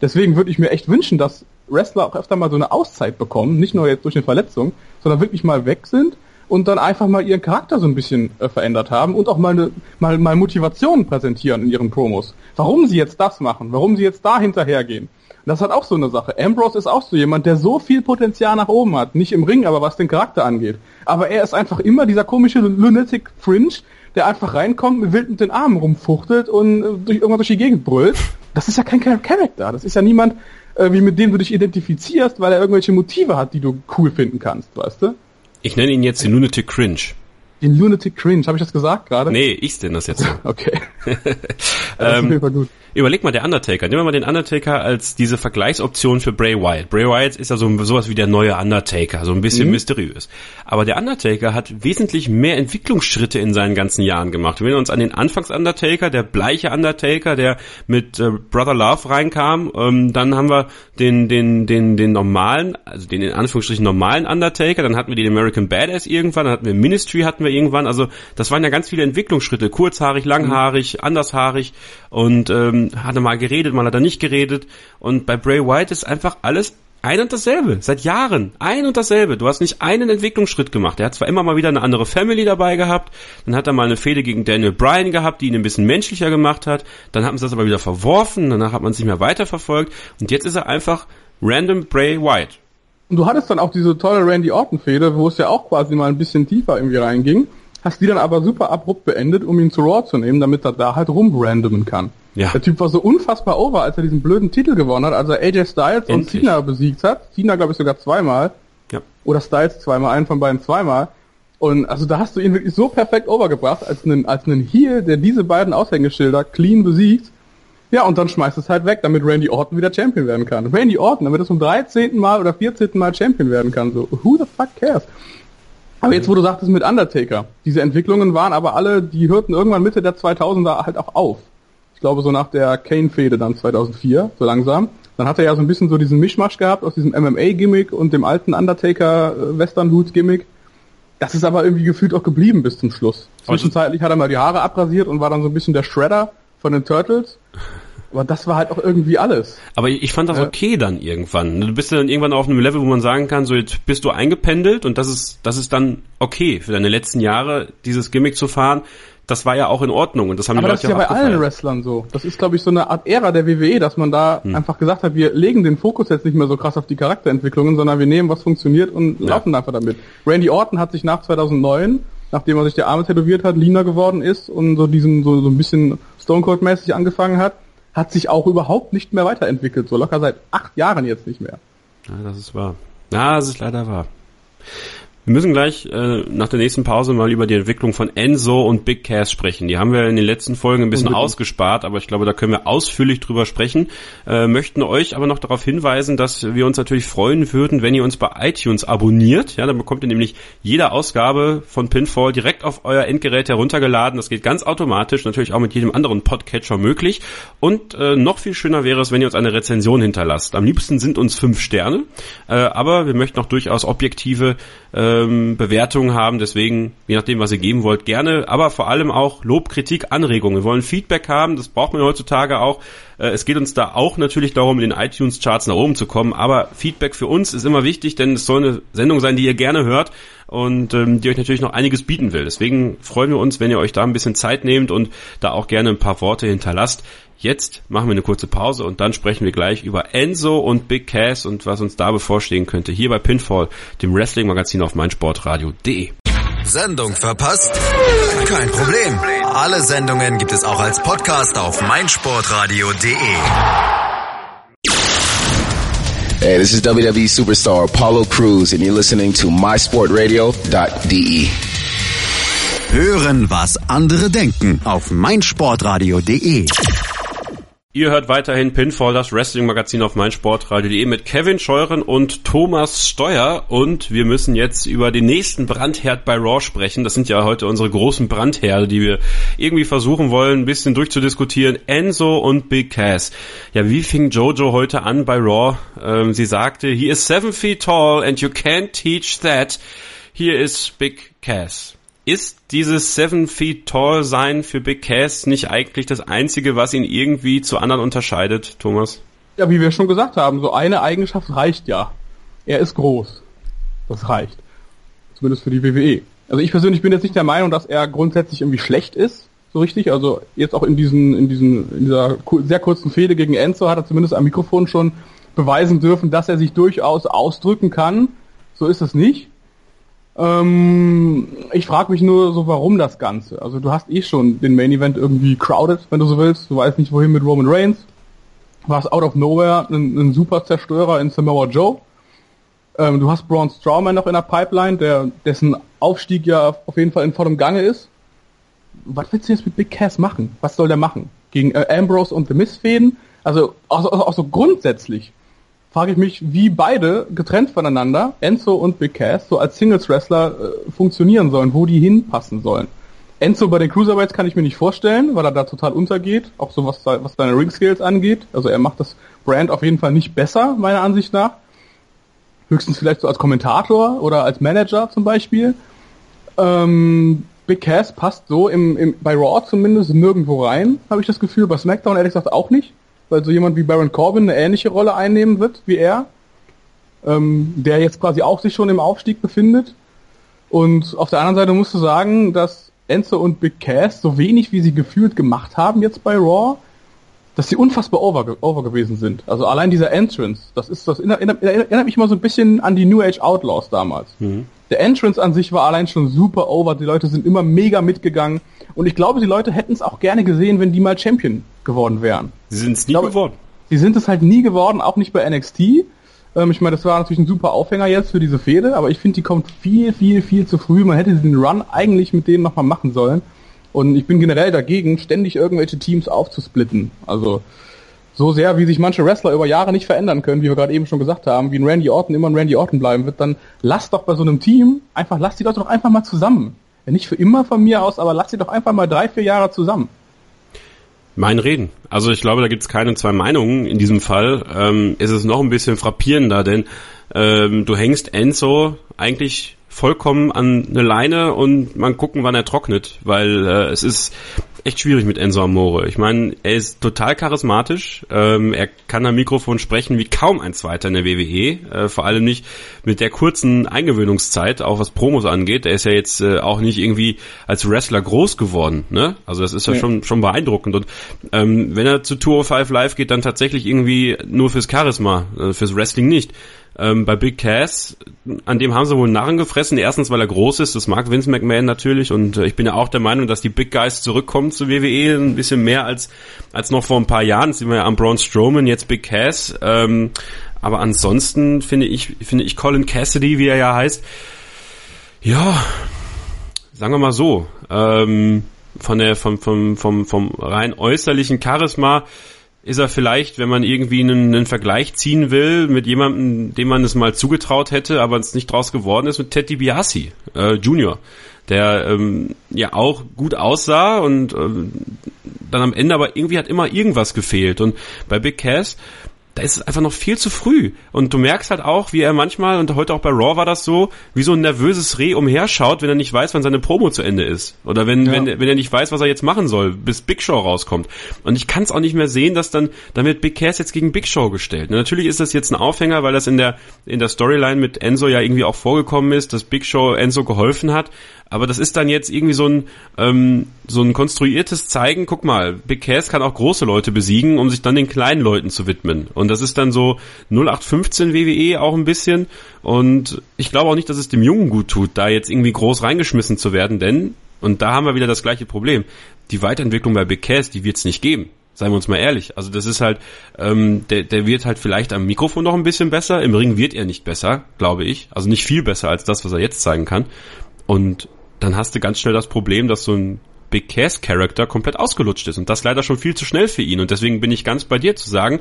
Deswegen würde ich mir echt wünschen, dass Wrestler auch öfter mal so eine Auszeit bekommen, nicht nur jetzt durch eine Verletzung, sondern wirklich mal weg sind und dann einfach mal ihren Charakter so ein bisschen äh, verändert haben und auch mal, eine, mal, mal Motivationen präsentieren in ihren Promos. Warum sie jetzt das machen, warum sie jetzt da hinterhergehen. Das hat auch so eine Sache. Ambrose ist auch so jemand, der so viel Potenzial nach oben hat. Nicht im Ring, aber was den Charakter angeht. Aber er ist einfach immer dieser komische Lunatic Fringe, der einfach reinkommt, wild mit den Armen rumfuchtelt und äh, durch, irgendwann durch die Gegend brüllt. Das ist ja kein Charakter. Das ist ja niemand, äh, wie mit dem du dich identifizierst, weil er irgendwelche Motive hat, die du cool finden kannst, weißt du? Ich nenne ihn jetzt den Lunatic Cringe. Den Lunatic Cringe, habe ich das gesagt gerade? Nee, ich denn das jetzt so. [LAUGHS] okay. [LAUGHS] [LAUGHS] das ist auf jeden Fall gut. Überleg mal, der Undertaker. Nehmen wir mal den Undertaker als diese Vergleichsoption für Bray Wyatt. Bray Wyatt ist ja so sowas wie der neue Undertaker, so ein bisschen mhm. mysteriös. Aber der Undertaker hat wesentlich mehr Entwicklungsschritte in seinen ganzen Jahren gemacht. Wenn wir uns an den Anfangs-Undertaker, der bleiche Undertaker, der mit äh, Brother Love reinkam, ähm, dann haben wir den, den, den, den normalen, also den in Anführungsstrichen normalen Undertaker, dann hatten wir den American Badass irgendwann, dann hatten wir Ministry hatten wir irgendwann. Also das waren ja ganz viele Entwicklungsschritte. Kurzhaarig, langhaarig, mhm. andershaarig und ähm, hat er mal geredet, mal hat er nicht geredet. Und bei Bray White ist einfach alles ein und dasselbe, seit Jahren, ein und dasselbe. Du hast nicht einen Entwicklungsschritt gemacht. Er hat zwar immer mal wieder eine andere Family dabei gehabt, dann hat er mal eine Fehde gegen Daniel Bryan gehabt, die ihn ein bisschen menschlicher gemacht hat, dann hat man das aber wieder verworfen, danach hat man es nicht mehr weiterverfolgt und jetzt ist er einfach random Bray White. Und du hattest dann auch diese tolle Randy Orton-Fehde, wo es ja auch quasi mal ein bisschen tiefer irgendwie reinging, hast die dann aber super abrupt beendet, um ihn zu Raw zu nehmen, damit er da halt rumrandomen kann. Ja. Der Typ war so unfassbar over, als er diesen blöden Titel gewonnen hat, als er AJ Styles Endlich. und Cena besiegt hat. Cena, glaube ich, sogar zweimal. Ja. Oder Styles zweimal, einen von beiden zweimal. Und also da hast du ihn wirklich so perfekt overgebracht, als einen, als einen Heel, der diese beiden Aushängeschilder clean besiegt. Ja, und dann schmeißt es halt weg, damit Randy Orton wieder Champion werden kann. Randy Orton, damit es zum 13. Mal oder 14. Mal Champion werden kann. So, who the fuck cares? Aber jetzt, wo du sagtest mit Undertaker, diese Entwicklungen waren aber alle, die hörten irgendwann Mitte der 2000er halt auch auf ich glaube so nach der Kane-Fehde dann 2004, so langsam. Dann hat er ja so ein bisschen so diesen Mischmasch gehabt aus diesem MMA-Gimmick und dem alten Undertaker-Western-Hut-Gimmick. Das ist aber irgendwie gefühlt auch geblieben bis zum Schluss. Zwischenzeitlich hat er mal die Haare abrasiert und war dann so ein bisschen der Shredder von den Turtles. Aber das war halt auch irgendwie alles. Aber ich fand das okay dann irgendwann. Du bist dann irgendwann auf einem Level, wo man sagen kann, so jetzt bist du eingependelt und das ist, das ist dann okay für deine letzten Jahre, dieses Gimmick zu fahren das war ja auch in Ordnung und das haben Aber die Leute das ist ja bei allen Wrestlern so. Das ist, glaube ich, so eine Art Ära der WWE, dass man da hm. einfach gesagt hat, wir legen den Fokus jetzt nicht mehr so krass auf die Charakterentwicklungen, sondern wir nehmen, was funktioniert und ja. laufen einfach damit. Randy Orton hat sich nach 2009, nachdem er sich die Arme tätowiert hat, leaner geworden ist und so diesen so, so ein bisschen Stone Cold mäßig angefangen hat, hat sich auch überhaupt nicht mehr weiterentwickelt. So locker seit acht Jahren jetzt nicht mehr. Ja, das ist wahr. Ja, das ist leider wahr. Wir müssen gleich äh, nach der nächsten Pause mal über die Entwicklung von Enzo und Big Cass sprechen. Die haben wir in den letzten Folgen ein bisschen Unbedingt. ausgespart, aber ich glaube, da können wir ausführlich drüber sprechen. Äh, möchten euch aber noch darauf hinweisen, dass wir uns natürlich freuen würden, wenn ihr uns bei iTunes abonniert. Ja, dann bekommt ihr nämlich jede Ausgabe von Pinfall direkt auf euer Endgerät heruntergeladen. Das geht ganz automatisch, natürlich auch mit jedem anderen Podcatcher möglich. Und äh, noch viel schöner wäre es, wenn ihr uns eine Rezension hinterlasst. Am liebsten sind uns fünf Sterne, äh, aber wir möchten auch durchaus objektive äh, ähm, Bewertungen haben. Deswegen, je nachdem, was ihr geben wollt, gerne. Aber vor allem auch Lob, Kritik, Anregungen. Wir wollen Feedback haben. Das braucht man heutzutage auch. Äh, es geht uns da auch natürlich darum, in den iTunes-Charts nach oben zu kommen. Aber Feedback für uns ist immer wichtig, denn es soll eine Sendung sein, die ihr gerne hört und ähm, die euch natürlich noch einiges bieten will. Deswegen freuen wir uns, wenn ihr euch da ein bisschen Zeit nehmt und da auch gerne ein paar Worte hinterlasst. Jetzt machen wir eine kurze Pause und dann sprechen wir gleich über Enzo und Big Cass und was uns da bevorstehen könnte. Hier bei Pinfall, dem Wrestling-Magazin auf meinsportradio.de. Sendung verpasst? Kein Problem. Alle Sendungen gibt es auch als Podcast auf meinsportradio.de. Hey, this is WWE Superstar Apollo Cruz and you're listening to mysportradio.de. Hören, was andere denken auf meinsportradio.de. Ihr hört weiterhin Pinfall, das Wrestling-Magazin auf meinsportradio.de mit Kevin Scheuren und Thomas Steuer. Und wir müssen jetzt über den nächsten Brandherd bei Raw sprechen. Das sind ja heute unsere großen Brandherde, die wir irgendwie versuchen wollen, ein bisschen durchzudiskutieren. Enzo und Big Cass. Ja, wie fing Jojo heute an bei Raw? Ähm, sie sagte, he is seven feet tall and you can't teach that. Here is Big Cass. Ist dieses Seven Feet Tall sein für Big Cass nicht eigentlich das einzige, was ihn irgendwie zu anderen unterscheidet, Thomas? Ja, wie wir schon gesagt haben, so eine Eigenschaft reicht ja. Er ist groß. Das reicht. Zumindest für die WWE. Also ich persönlich bin jetzt nicht der Meinung, dass er grundsätzlich irgendwie schlecht ist, so richtig. Also jetzt auch in diesen, in diesen, in dieser sehr kurzen Fehde gegen Enzo hat er zumindest am Mikrofon schon beweisen dürfen, dass er sich durchaus ausdrücken kann. So ist es nicht. Ähm, ich frage mich nur so, warum das Ganze? Also du hast eh schon den Main Event irgendwie crowded, wenn du so willst. Du weißt nicht, wohin mit Roman Reigns. Du hast out of nowhere einen, einen super Zerstörer in Samoa Joe. Ähm, du hast Braun Strowman noch in der Pipeline, der, dessen Aufstieg ja auf jeden Fall in vollem Gange ist. Was willst du jetzt mit Big Cass machen? Was soll der machen? Gegen äh, Ambrose und The Miz? Also auch, auch, auch so grundsätzlich frage ich mich, wie beide getrennt voneinander, Enzo und Big Cass, so als Singles-Wrestler äh, funktionieren sollen, wo die hinpassen sollen. Enzo bei den Cruiserweights kann ich mir nicht vorstellen, weil er da total untergeht, auch so was, was seine Ring-Skills angeht. Also er macht das Brand auf jeden Fall nicht besser, meiner Ansicht nach. Höchstens vielleicht so als Kommentator oder als Manager zum Beispiel. Ähm, Big Cass passt so im, im, bei Raw zumindest nirgendwo rein, habe ich das Gefühl. Bei SmackDown ehrlich gesagt auch nicht weil so jemand wie Baron Corbin eine ähnliche Rolle einnehmen wird wie er, ähm, der jetzt quasi auch sich schon im Aufstieg befindet. Und auf der anderen Seite musst du sagen, dass Enzo und Big Cass so wenig wie sie gefühlt gemacht haben jetzt bei Raw, dass sie unfassbar over, over gewesen sind. Also allein dieser Entrance, das ist das erinnert, erinnert mich mal so ein bisschen an die New Age Outlaws damals. Mhm. Der Entrance an sich war allein schon super over, die Leute sind immer mega mitgegangen und ich glaube, die Leute hätten es auch gerne gesehen, wenn die mal Champion geworden wären. Sie sind es nie glaube, geworden. Sie sind es halt nie geworden, auch nicht bei NXT. Ähm, ich meine, das war natürlich ein super Aufhänger jetzt für diese Fehde, aber ich finde, die kommt viel, viel, viel zu früh. Man hätte den Run eigentlich mit denen nochmal machen sollen. Und ich bin generell dagegen, ständig irgendwelche Teams aufzusplitten. Also so sehr, wie sich manche Wrestler über Jahre nicht verändern können, wie wir gerade eben schon gesagt haben, wie ein Randy Orton immer ein Randy Orton bleiben wird, dann lass doch bei so einem Team einfach, lass die Leute doch einfach mal zusammen. Nicht für immer von mir aus, aber lass sie doch einfach mal drei, vier Jahre zusammen. Mein Reden. Also ich glaube, da gibt es keine zwei Meinungen in diesem Fall. Ähm, ist es noch ein bisschen frappierender, denn ähm, du hängst Enzo eigentlich vollkommen an eine Leine und man gucken, wann er trocknet, weil äh, es ist echt schwierig mit Enzo Amore. Ich meine, er ist total charismatisch. Ähm, er kann am Mikrofon sprechen wie kaum ein Zweiter in der WWE. Äh, vor allem nicht mit der kurzen Eingewöhnungszeit, auch was Promos angeht. Er ist ja jetzt äh, auch nicht irgendwie als Wrestler groß geworden. Ne? Also das ist ja, ja. schon schon beeindruckend. Und ähm, wenn er zu Tour 5 Live geht, dann tatsächlich irgendwie nur fürs Charisma, äh, fürs Wrestling nicht. Ähm, bei Big Cass, an dem haben sie wohl Narren gefressen. Erstens, weil er groß ist, das mag Vince McMahon natürlich. Und äh, ich bin ja auch der Meinung, dass die Big Guys zurückkommen zu WWE. Ein bisschen mehr als, als noch vor ein paar Jahren. Das sehen wir ja am Braun Strowman, jetzt Big Cass. Ähm, aber ansonsten finde ich, finde ich Colin Cassidy, wie er ja heißt, Ja, sagen wir mal so, ähm, von der, vom, vom, vom, vom rein äußerlichen Charisma ist er vielleicht, wenn man irgendwie einen, einen Vergleich ziehen will mit jemandem, dem man es mal zugetraut hätte, aber es nicht draus geworden ist, mit Ted DiBiase äh, Junior, der ähm, ja auch gut aussah und ähm, dann am Ende aber irgendwie hat immer irgendwas gefehlt. Und bei Big Cass da ist es einfach noch viel zu früh. Und du merkst halt auch, wie er manchmal, und heute auch bei Raw war das so, wie so ein nervöses Reh umherschaut, wenn er nicht weiß, wann seine Promo zu Ende ist. Oder wenn, ja. wenn, wenn er nicht weiß, was er jetzt machen soll, bis Big Show rauskommt. Und ich kann es auch nicht mehr sehen, dass dann, dann wird Big Cass jetzt gegen Big Show gestellt. Und natürlich ist das jetzt ein Aufhänger, weil das in der, in der Storyline mit Enzo ja irgendwie auch vorgekommen ist, dass Big Show Enzo geholfen hat. Aber das ist dann jetzt irgendwie so ein, ähm, so ein konstruiertes Zeigen, guck mal, Big Cass kann auch große Leute besiegen, um sich dann den kleinen Leuten zu widmen. Und das ist dann so 0815 WWE auch ein bisschen. Und ich glaube auch nicht, dass es dem Jungen gut tut, da jetzt irgendwie groß reingeschmissen zu werden, denn, und da haben wir wieder das gleiche Problem, die Weiterentwicklung bei Big Cass, die wird es nicht geben. Seien wir uns mal ehrlich. Also das ist halt, ähm, der, der wird halt vielleicht am Mikrofon noch ein bisschen besser. Im Ring wird er nicht besser, glaube ich. Also nicht viel besser als das, was er jetzt zeigen kann. Und dann hast du ganz schnell das Problem, dass so ein Big Cass Character komplett ausgelutscht ist und das leider schon viel zu schnell für ihn und deswegen bin ich ganz bei dir zu sagen,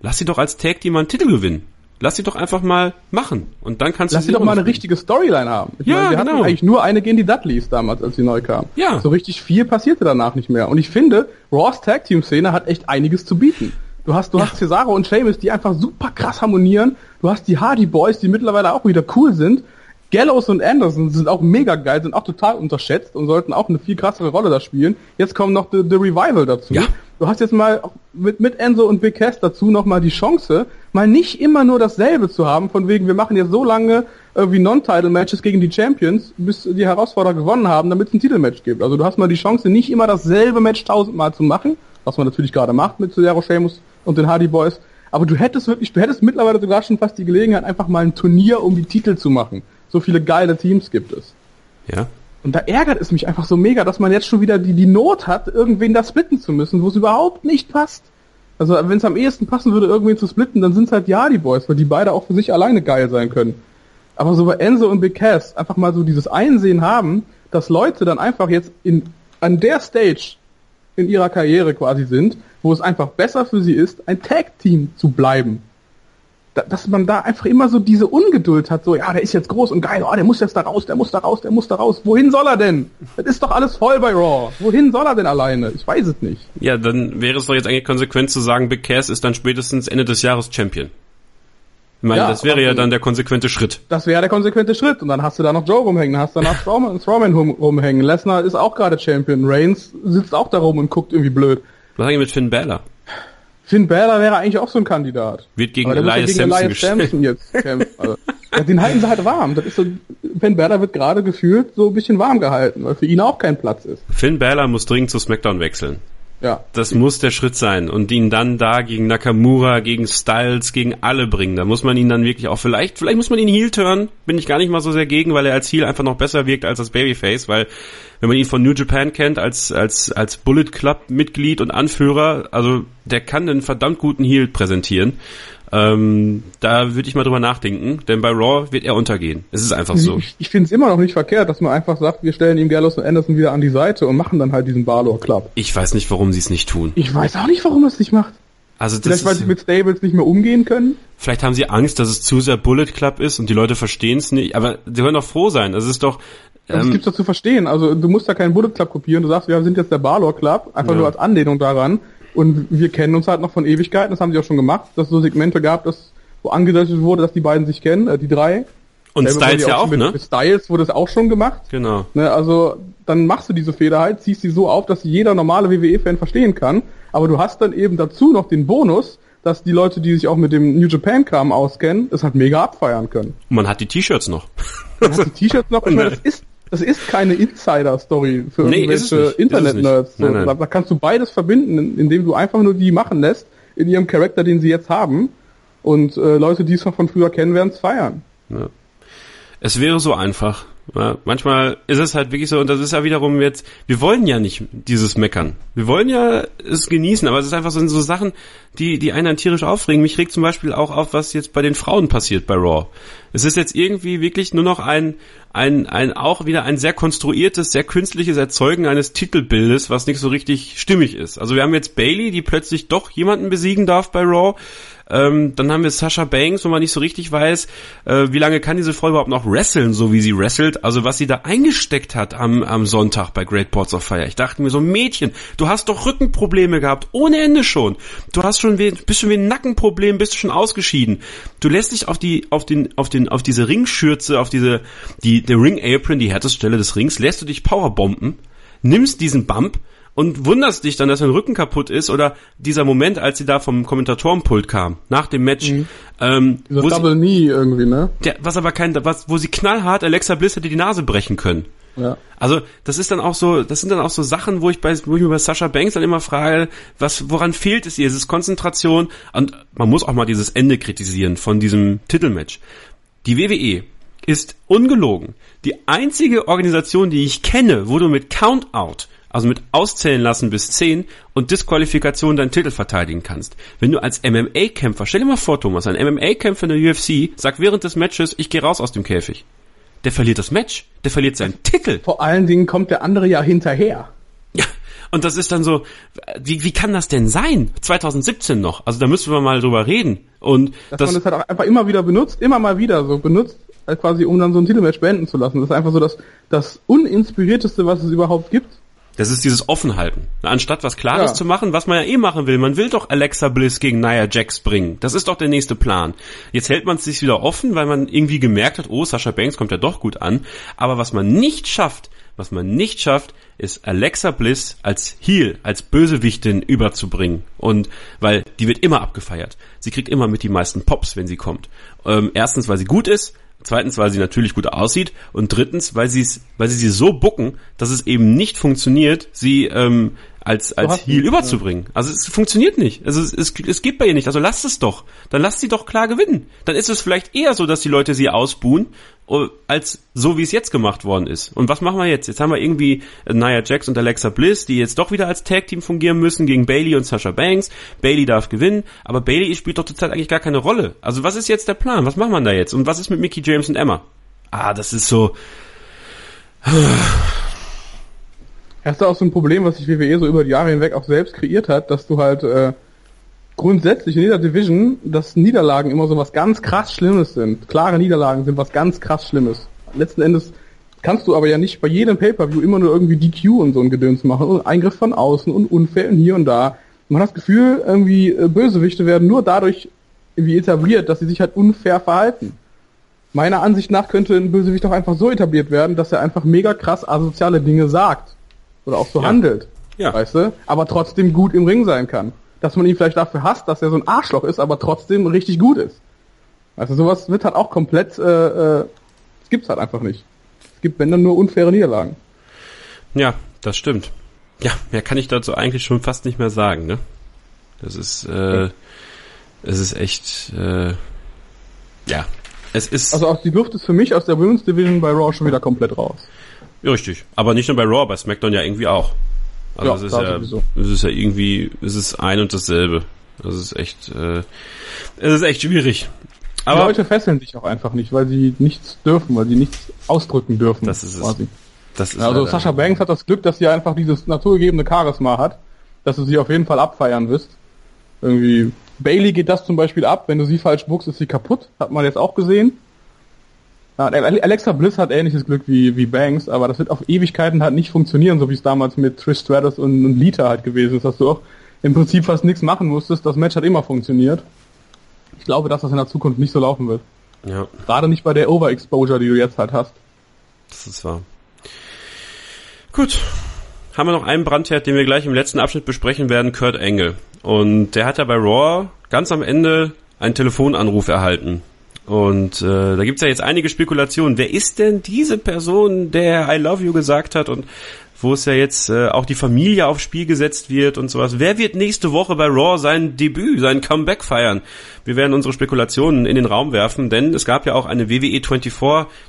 lass sie doch als Tag Team mal einen Titel gewinnen. Lass sie doch einfach mal machen und dann kannst lass du sie doch mal eine richtige Storyline haben. Ich ja, meine, wir genau. hatten eigentlich nur eine gegen die Dudleys damals, als sie neu kamen. Ja. So richtig viel passierte danach nicht mehr und ich finde, Raws Tag Team Szene hat echt einiges zu bieten. Du hast, du ja. hast Cesaro und Sheamus, die einfach super krass harmonieren. Du hast die Hardy Boys, die mittlerweile auch wieder cool sind. Gallows und Anderson sind auch mega geil, sind auch total unterschätzt und sollten auch eine viel krassere Rolle da spielen. Jetzt kommen noch The, The Revival dazu. Ja. Du hast jetzt mal mit, mit Enzo und Big Cass dazu noch mal die Chance, mal nicht immer nur dasselbe zu haben, von wegen, wir machen jetzt so lange irgendwie Non-Title-Matches gegen die Champions, bis die Herausforderer gewonnen haben, damit es ein Titelmatch gibt. Also du hast mal die Chance, nicht immer dasselbe Match tausendmal zu machen, was man natürlich gerade macht mit Cesaro Sheamus und den Hardy Boys. Aber du hättest wirklich, du hättest mittlerweile sogar schon fast die Gelegenheit, einfach mal ein Turnier um die Titel zu machen so viele geile Teams gibt es. Ja. Und da ärgert es mich einfach so mega, dass man jetzt schon wieder die, die Not hat, irgendwen da splitten zu müssen, wo es überhaupt nicht passt. Also wenn es am ehesten passen würde, irgendwen zu splitten, dann sind es halt ja die Boys, weil die beide auch für sich alleine geil sein können. Aber so bei Enzo und Big Cass einfach mal so dieses Einsehen haben, dass Leute dann einfach jetzt in, an der Stage in ihrer Karriere quasi sind, wo es einfach besser für sie ist, ein Tag-Team zu bleiben dass man da einfach immer so diese Ungeduld hat, so, ja, der ist jetzt groß und geil, oh, der muss jetzt da raus, der muss da raus, der muss da raus. Wohin soll er denn? Das ist doch alles voll bei Raw. Wohin soll er denn alleine? Ich weiß es nicht. Ja, dann wäre es doch jetzt eigentlich konsequent zu sagen, Big Cass ist dann spätestens Ende des Jahres Champion. Ich meine, ja, das wäre ja dann der konsequente Schritt. Das wäre der konsequente Schritt. Und dann hast du da noch Joe rumhängen, dann hast du danach Strowman, Strowman rumhängen. Lesnar ist auch gerade Champion. Reigns sitzt auch da rum und guckt irgendwie blöd. Was eigentlich mit Finn Balor? Finn Balor wäre eigentlich auch so ein Kandidat. Wird gegen Elias, gegen Samson, Elias Samson jetzt [LAUGHS] kämpfen. Also, ja, den halten sie halt warm. Das ist so, Finn Balor wird gerade gefühlt so ein bisschen warm gehalten, weil für ihn auch kein Platz ist. Finn Balor muss dringend zu SmackDown wechseln. Ja. Das muss der Schritt sein und ihn dann da gegen Nakamura, gegen Styles, gegen alle bringen. Da muss man ihn dann wirklich auch vielleicht, vielleicht muss man ihn Heel turn, bin ich gar nicht mal so sehr gegen, weil er als Heel einfach noch besser wirkt als als Babyface, weil wenn man ihn von New Japan kennt als als als Bullet Club Mitglied und Anführer, also der kann einen verdammt guten Heel präsentieren. Ähm, da würde ich mal drüber nachdenken, denn bei Raw wird er untergehen. Es ist einfach so. Ich, ich finde es immer noch nicht verkehrt, dass man einfach sagt, wir stellen ihm Gallows und Anderson wieder an die Seite und machen dann halt diesen Balor Club. Ich weiß nicht, warum sie es nicht tun. Ich weiß auch nicht, warum er es nicht macht. Also das Vielleicht, weil sie mit Stables nicht mehr umgehen können? Vielleicht haben sie Angst, dass es zu sehr Bullet Club ist und die Leute verstehen es nicht. Aber sie können doch froh sein. Das ist doch... Ähm, gibt's doch zu verstehen. Also du musst da keinen Bullet Club kopieren. Du sagst, wir sind jetzt der Balor Club. Einfach ja. nur als Anlehnung daran. Und wir kennen uns halt noch von Ewigkeiten. Das haben sie auch schon gemacht. Dass es so Segmente gab, dass wo angedeutet wurde, dass die beiden sich kennen, äh, die drei. Und Styles ja auch, mit, ne? Mit Styles wurde es auch schon gemacht. Genau. Ne, also dann machst du diese Feder halt, ziehst sie so auf, dass jeder normale WWE-Fan verstehen kann. Aber du hast dann eben dazu noch den Bonus, dass die Leute, die sich auch mit dem New Japan-Kram auskennen, es halt mega abfeiern können. Und man hat die T-Shirts noch. Man hat die T-Shirts noch. [LAUGHS] Ich meine, das ist, das ist keine Insider-Story für nee, irgendwelche Internet-Nerds. So. Da, kannst du beides verbinden, indem du einfach nur die machen lässt in ihrem Charakter, den sie jetzt haben und äh, Leute, die es noch von früher kennen, werden es feiern. Ja. Es wäre so einfach. Ja, manchmal ist es halt wirklich so, und das ist ja wiederum jetzt, wir wollen ja nicht dieses Meckern. Wir wollen ja es genießen, aber es ist einfach so, so Sachen, die, die einen tierisch aufregen. Mich regt zum Beispiel auch auf, was jetzt bei den Frauen passiert bei Raw. Es ist jetzt irgendwie wirklich nur noch ein, ein, ein auch wieder ein sehr konstruiertes, sehr künstliches Erzeugen eines Titelbildes, was nicht so richtig stimmig ist. Also wir haben jetzt Bailey, die plötzlich doch jemanden besiegen darf bei Raw. Ähm, dann haben wir Sasha Banks, wo man nicht so richtig weiß, äh, wie lange kann diese Frau überhaupt noch wresteln, so wie sie wrestelt. Also was sie da eingesteckt hat am, am Sonntag bei Great Ports of Fire. Ich dachte mir so, Mädchen, du hast doch Rückenprobleme gehabt, ohne Ende schon. Du hast schon, bist schon wie ein Nackenproblem, bist schon ausgeschieden. Du lässt dich auf die, auf den, auf den, auf diese Ringschürze, auf diese, die, der Ring Apron, die härteste Stelle des Rings, lässt du dich Powerbomben, nimmst diesen Bump und wunderst dich dann, dass dein Rücken kaputt ist oder dieser Moment, als sie da vom Kommentatorenpult kam, nach dem Match. Mhm. Ähm, wo Double sie, Knee irgendwie, ne? Der, was aber kein, was, wo sie knallhart Alexa Bliss hätte die Nase brechen können. Ja. Also das ist dann auch so, das sind dann auch so Sachen, wo ich bei, wo ich mir bei Sascha Banks dann immer frage, was, woran fehlt es ihr? Es ist Konzentration und man muss auch mal dieses Ende kritisieren von diesem Titelmatch. Die WWE ist ungelogen die einzige Organisation, die ich kenne, wo du mit Countout also mit Auszählen lassen bis 10 und Disqualifikation deinen Titel verteidigen kannst. Wenn du als MMA-Kämpfer, stell dir mal vor, Thomas, ein MMA-Kämpfer in der UFC sagt während des Matches, ich gehe raus aus dem Käfig. Der verliert das Match, der verliert seinen Titel. Vor allen Dingen kommt der andere ja hinterher. Ja, und das ist dann so, wie, wie kann das denn sein? 2017 noch. Also da müssen wir mal drüber reden. Und Dass das, man das halt auch einfach immer wieder benutzt, immer mal wieder so benutzt, halt quasi um dann so ein Titelmatch beenden zu lassen. Das ist einfach so das, das uninspirierteste, was es überhaupt gibt. Das ist dieses Offenhalten. Anstatt was Klares ja. zu machen, was man ja eh machen will. Man will doch Alexa Bliss gegen Nia Jax bringen. Das ist doch der nächste Plan. Jetzt hält man es sich wieder offen, weil man irgendwie gemerkt hat, oh, Sascha Banks kommt ja doch gut an. Aber was man nicht schafft, was man nicht schafft, ist Alexa Bliss als Heel, als Bösewichtin überzubringen. Und weil die wird immer abgefeiert. Sie kriegt immer mit die meisten Pops, wenn sie kommt. Ähm, erstens, weil sie gut ist. Zweitens, weil sie natürlich gut aussieht. Und drittens, weil sie weil sie sie so bucken, dass es eben nicht funktioniert, sie ähm, als, als Heel überzubringen. Also es funktioniert nicht. Also es, es, es geht bei ihr nicht. Also lasst es doch. Dann lasst sie doch klar gewinnen. Dann ist es vielleicht eher so, dass die Leute sie ausbuhen, oh, als so, wie es jetzt gemacht worden ist. Und was machen wir jetzt? Jetzt haben wir irgendwie Nia Jax und Alexa Bliss, die jetzt doch wieder als Tag-Team fungieren müssen gegen Bailey und Sasha Banks. Bailey darf gewinnen, aber Bailey spielt doch zurzeit eigentlich gar keine Rolle. Also was ist jetzt der Plan? Was macht man da jetzt? Und was ist mit Mickey James und Emma? Ah, das ist so... [SIGHS] Hast du auch so ein Problem, was sich WWE so über die Jahre hinweg auch selbst kreiert hat, dass du halt äh, grundsätzlich in jeder Division, dass Niederlagen immer so was ganz krass Schlimmes sind. Klare Niederlagen sind was ganz krass Schlimmes. Letzten Endes kannst du aber ja nicht bei jedem Pay-Per-View immer nur irgendwie DQ und so ein Gedöns machen und Eingriff von außen und Unfällen hier und da. Man hat das Gefühl, irgendwie äh, Bösewichte werden nur dadurch irgendwie etabliert, dass sie sich halt unfair verhalten. Meiner Ansicht nach könnte ein Bösewicht auch einfach so etabliert werden, dass er einfach mega krass asoziale Dinge sagt oder auch so ja. handelt. Ja. Weißt du? Aber trotzdem gut im Ring sein kann. Dass man ihn vielleicht dafür hasst, dass er so ein Arschloch ist, aber trotzdem richtig gut ist. Also sowas wird halt auch komplett, äh, äh, das gibt's halt einfach nicht. Es gibt, wenn dann nur unfaire Niederlagen. Ja, das stimmt. Ja, mehr kann ich dazu eigentlich schon fast nicht mehr sagen, ne? Das ist, äh, es ist echt, äh, ja, es ist. Also auch die Luft ist für mich aus der Women's Division bei Raw schon wieder komplett raus. Richtig. Aber nicht nur bei Raw, bei SmackDown ja irgendwie auch. Also ja, es ist ja, sowieso. es ist ja irgendwie, es ist ein und dasselbe. Das ist echt, äh, es ist echt schwierig. Aber die Leute fesseln sich auch einfach nicht, weil sie nichts dürfen, weil sie nichts ausdrücken dürfen. Das ist quasi. es. Das ist also Sascha Banks hat das Glück, dass sie einfach dieses naturgegebene Charisma hat, dass du sie auf jeden Fall abfeiern wirst. Irgendwie Bailey geht das zum Beispiel ab, wenn du sie falsch buchst, ist sie kaputt, hat man jetzt auch gesehen. Ja, Alexa Bliss hat ähnliches Glück wie, wie Banks, aber das wird auf Ewigkeiten halt nicht funktionieren, so wie es damals mit Trish Stratus und, und Lita halt gewesen ist, dass du auch im Prinzip fast nichts machen musstest. Das Match hat immer funktioniert. Ich glaube, dass das in der Zukunft nicht so laufen wird. Ja. Gerade nicht bei der Overexposure, die du jetzt halt hast. Das ist wahr. Gut. Haben wir noch einen Brandherd, den wir gleich im letzten Abschnitt besprechen werden, Kurt Engel. Und der hat ja bei Raw ganz am Ende einen Telefonanruf erhalten und äh, da gibt's ja jetzt einige Spekulationen. Wer ist denn diese Person, der I love you gesagt hat und wo es ja jetzt äh, auch die Familie aufs Spiel gesetzt wird und sowas. Wer wird nächste Woche bei Raw sein Debüt, sein Comeback feiern? Wir werden unsere Spekulationen in den Raum werfen, denn es gab ja auch eine WWE 24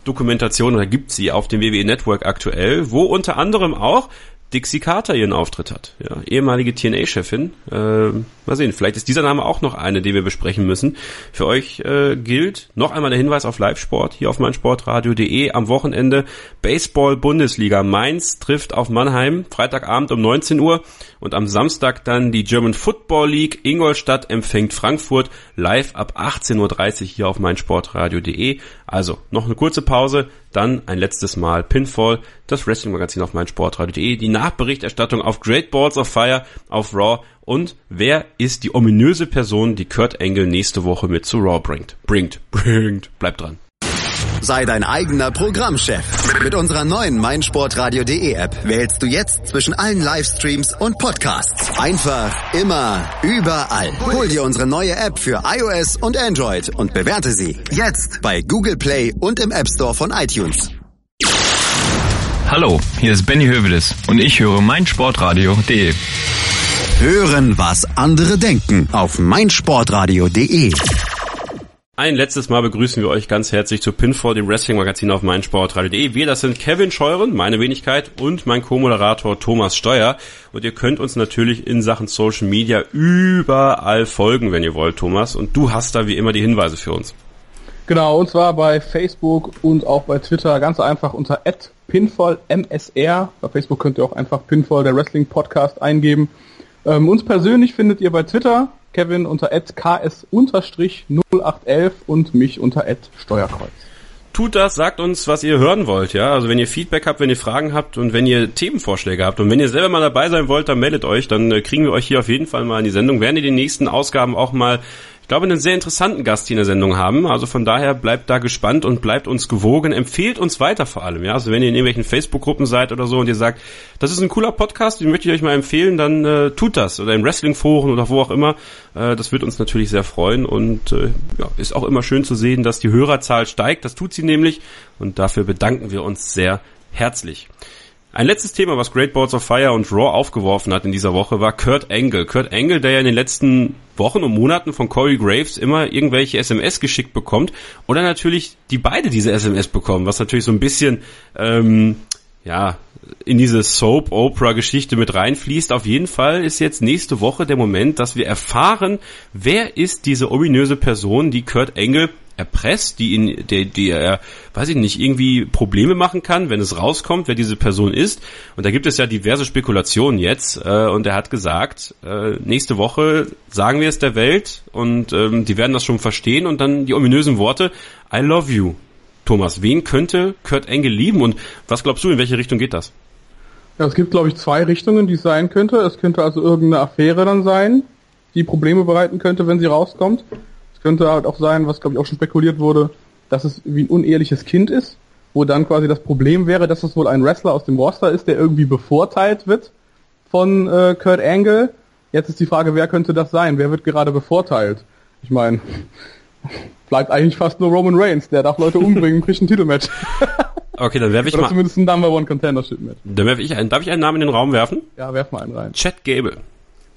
Dokumentation, oder gibt sie auf dem WWE Network aktuell, wo unter anderem auch Dixie Carter ihren Auftritt hat. Ja, ehemalige TNA-Chefin. Äh, Mal sehen, vielleicht ist dieser Name auch noch eine, den wir besprechen müssen. Für euch äh, gilt noch einmal der Hinweis auf Live-Sport hier auf meinsportradio.de am Wochenende Baseball-Bundesliga. Mainz trifft auf Mannheim, Freitagabend um 19 Uhr und am Samstag dann die German Football League. Ingolstadt empfängt Frankfurt live ab 18.30 Uhr hier auf meinsportradio.de. Also noch eine kurze Pause, dann ein letztes Mal Pinfall, das Wrestling-Magazin auf meinsportradio.de, die Nachberichterstattung auf Great Balls of Fire auf Raw und wer ist die ominöse Person, die Kurt Angle nächste Woche mit zu Raw bringt? Bringt, [LAUGHS] bringt, bleibt dran. Sei dein eigener Programmchef. Mit unserer neuen meinsportradio.de App wählst du jetzt zwischen allen Livestreams und Podcasts. Einfach, immer, überall. Hol dir unsere neue App für iOS und Android und bewerte sie jetzt bei Google Play und im App Store von iTunes. Hallo, hier ist Benny Hövedes und ich höre meinsportradio.de. Hören, was andere denken auf meinsportradio.de. Ein letztes Mal begrüßen wir euch ganz herzlich zu Pinfall, dem Wrestling-Magazin auf meinsportradio.de. Wir, das sind Kevin Scheuren, meine Wenigkeit, und mein Co-Moderator Thomas Steuer. Und ihr könnt uns natürlich in Sachen Social Media überall folgen, wenn ihr wollt, Thomas. Und du hast da wie immer die Hinweise für uns. Genau, und zwar bei Facebook und auch bei Twitter ganz einfach unter pinfallmsr. Bei Facebook könnt ihr auch einfach Pinfall, der Wrestling Podcast, eingeben. Ähm, uns persönlich findet ihr bei Twitter Kevin unter ks-0811 und mich unter Steuerkreuz. Tut das, sagt uns, was ihr hören wollt, ja. Also wenn ihr Feedback habt, wenn ihr Fragen habt und wenn ihr Themenvorschläge habt und wenn ihr selber mal dabei sein wollt, dann meldet euch, dann äh, kriegen wir euch hier auf jeden Fall mal in die Sendung. Werden in den nächsten Ausgaben auch mal ich glaube, einen sehr interessanten Gast hier in der Sendung haben. Also von daher bleibt da gespannt und bleibt uns gewogen. Empfehlt uns weiter vor allem. Ja, also wenn ihr in irgendwelchen Facebook-Gruppen seid oder so und ihr sagt, das ist ein cooler Podcast, den möchte ich euch mal empfehlen, dann äh, tut das oder in Wrestling-Foren oder wo auch immer. Äh, das wird uns natürlich sehr freuen und äh, ja, ist auch immer schön zu sehen, dass die Hörerzahl steigt. Das tut sie nämlich und dafür bedanken wir uns sehr herzlich. Ein letztes Thema, was Great Balls of Fire und Raw aufgeworfen hat in dieser Woche, war Kurt Angle. Kurt Angle, der ja in den letzten Wochen und Monaten von Corey Graves immer irgendwelche SMS geschickt bekommt oder natürlich die beide diese SMS bekommen, was natürlich so ein bisschen ähm, ja in diese Soap-Opera-Geschichte mit reinfließt. Auf jeden Fall ist jetzt nächste Woche der Moment, dass wir erfahren, wer ist diese ominöse Person, die Kurt Angle erpresst, die ihn, der, die er, weiß ich nicht, irgendwie Probleme machen kann, wenn es rauskommt, wer diese Person ist. Und da gibt es ja diverse Spekulationen jetzt. Äh, und er hat gesagt, äh, nächste Woche sagen wir es der Welt und ähm, die werden das schon verstehen und dann die ominösen Worte, I love you. Thomas, wen könnte Kurt Engel lieben und was glaubst du, in welche Richtung geht das? Ja, es gibt, glaube ich, zwei Richtungen, die es sein könnte. Es könnte also irgendeine Affäre dann sein, die Probleme bereiten könnte, wenn sie rauskommt. Es könnte halt auch sein, was glaube ich auch schon spekuliert wurde, dass es wie ein uneheliches Kind ist, wo dann quasi das Problem wäre, dass es wohl ein Wrestler aus dem Roster ist, der irgendwie bevorteilt wird von äh, Kurt Angle. Jetzt ist die Frage, wer könnte das sein? Wer wird gerade bevorteilt? Ich meine, [LAUGHS] bleibt eigentlich fast nur Roman Reigns, der darf Leute umbringen, kriegt ein Titelmatch. [LAUGHS] Okay, dann werfe ich Oder mal. zumindest ein Number One Contendership Match. Dann werfe ich einen. Darf ich einen Namen in den Raum werfen? Ja, werf mal einen rein. Chad Gable.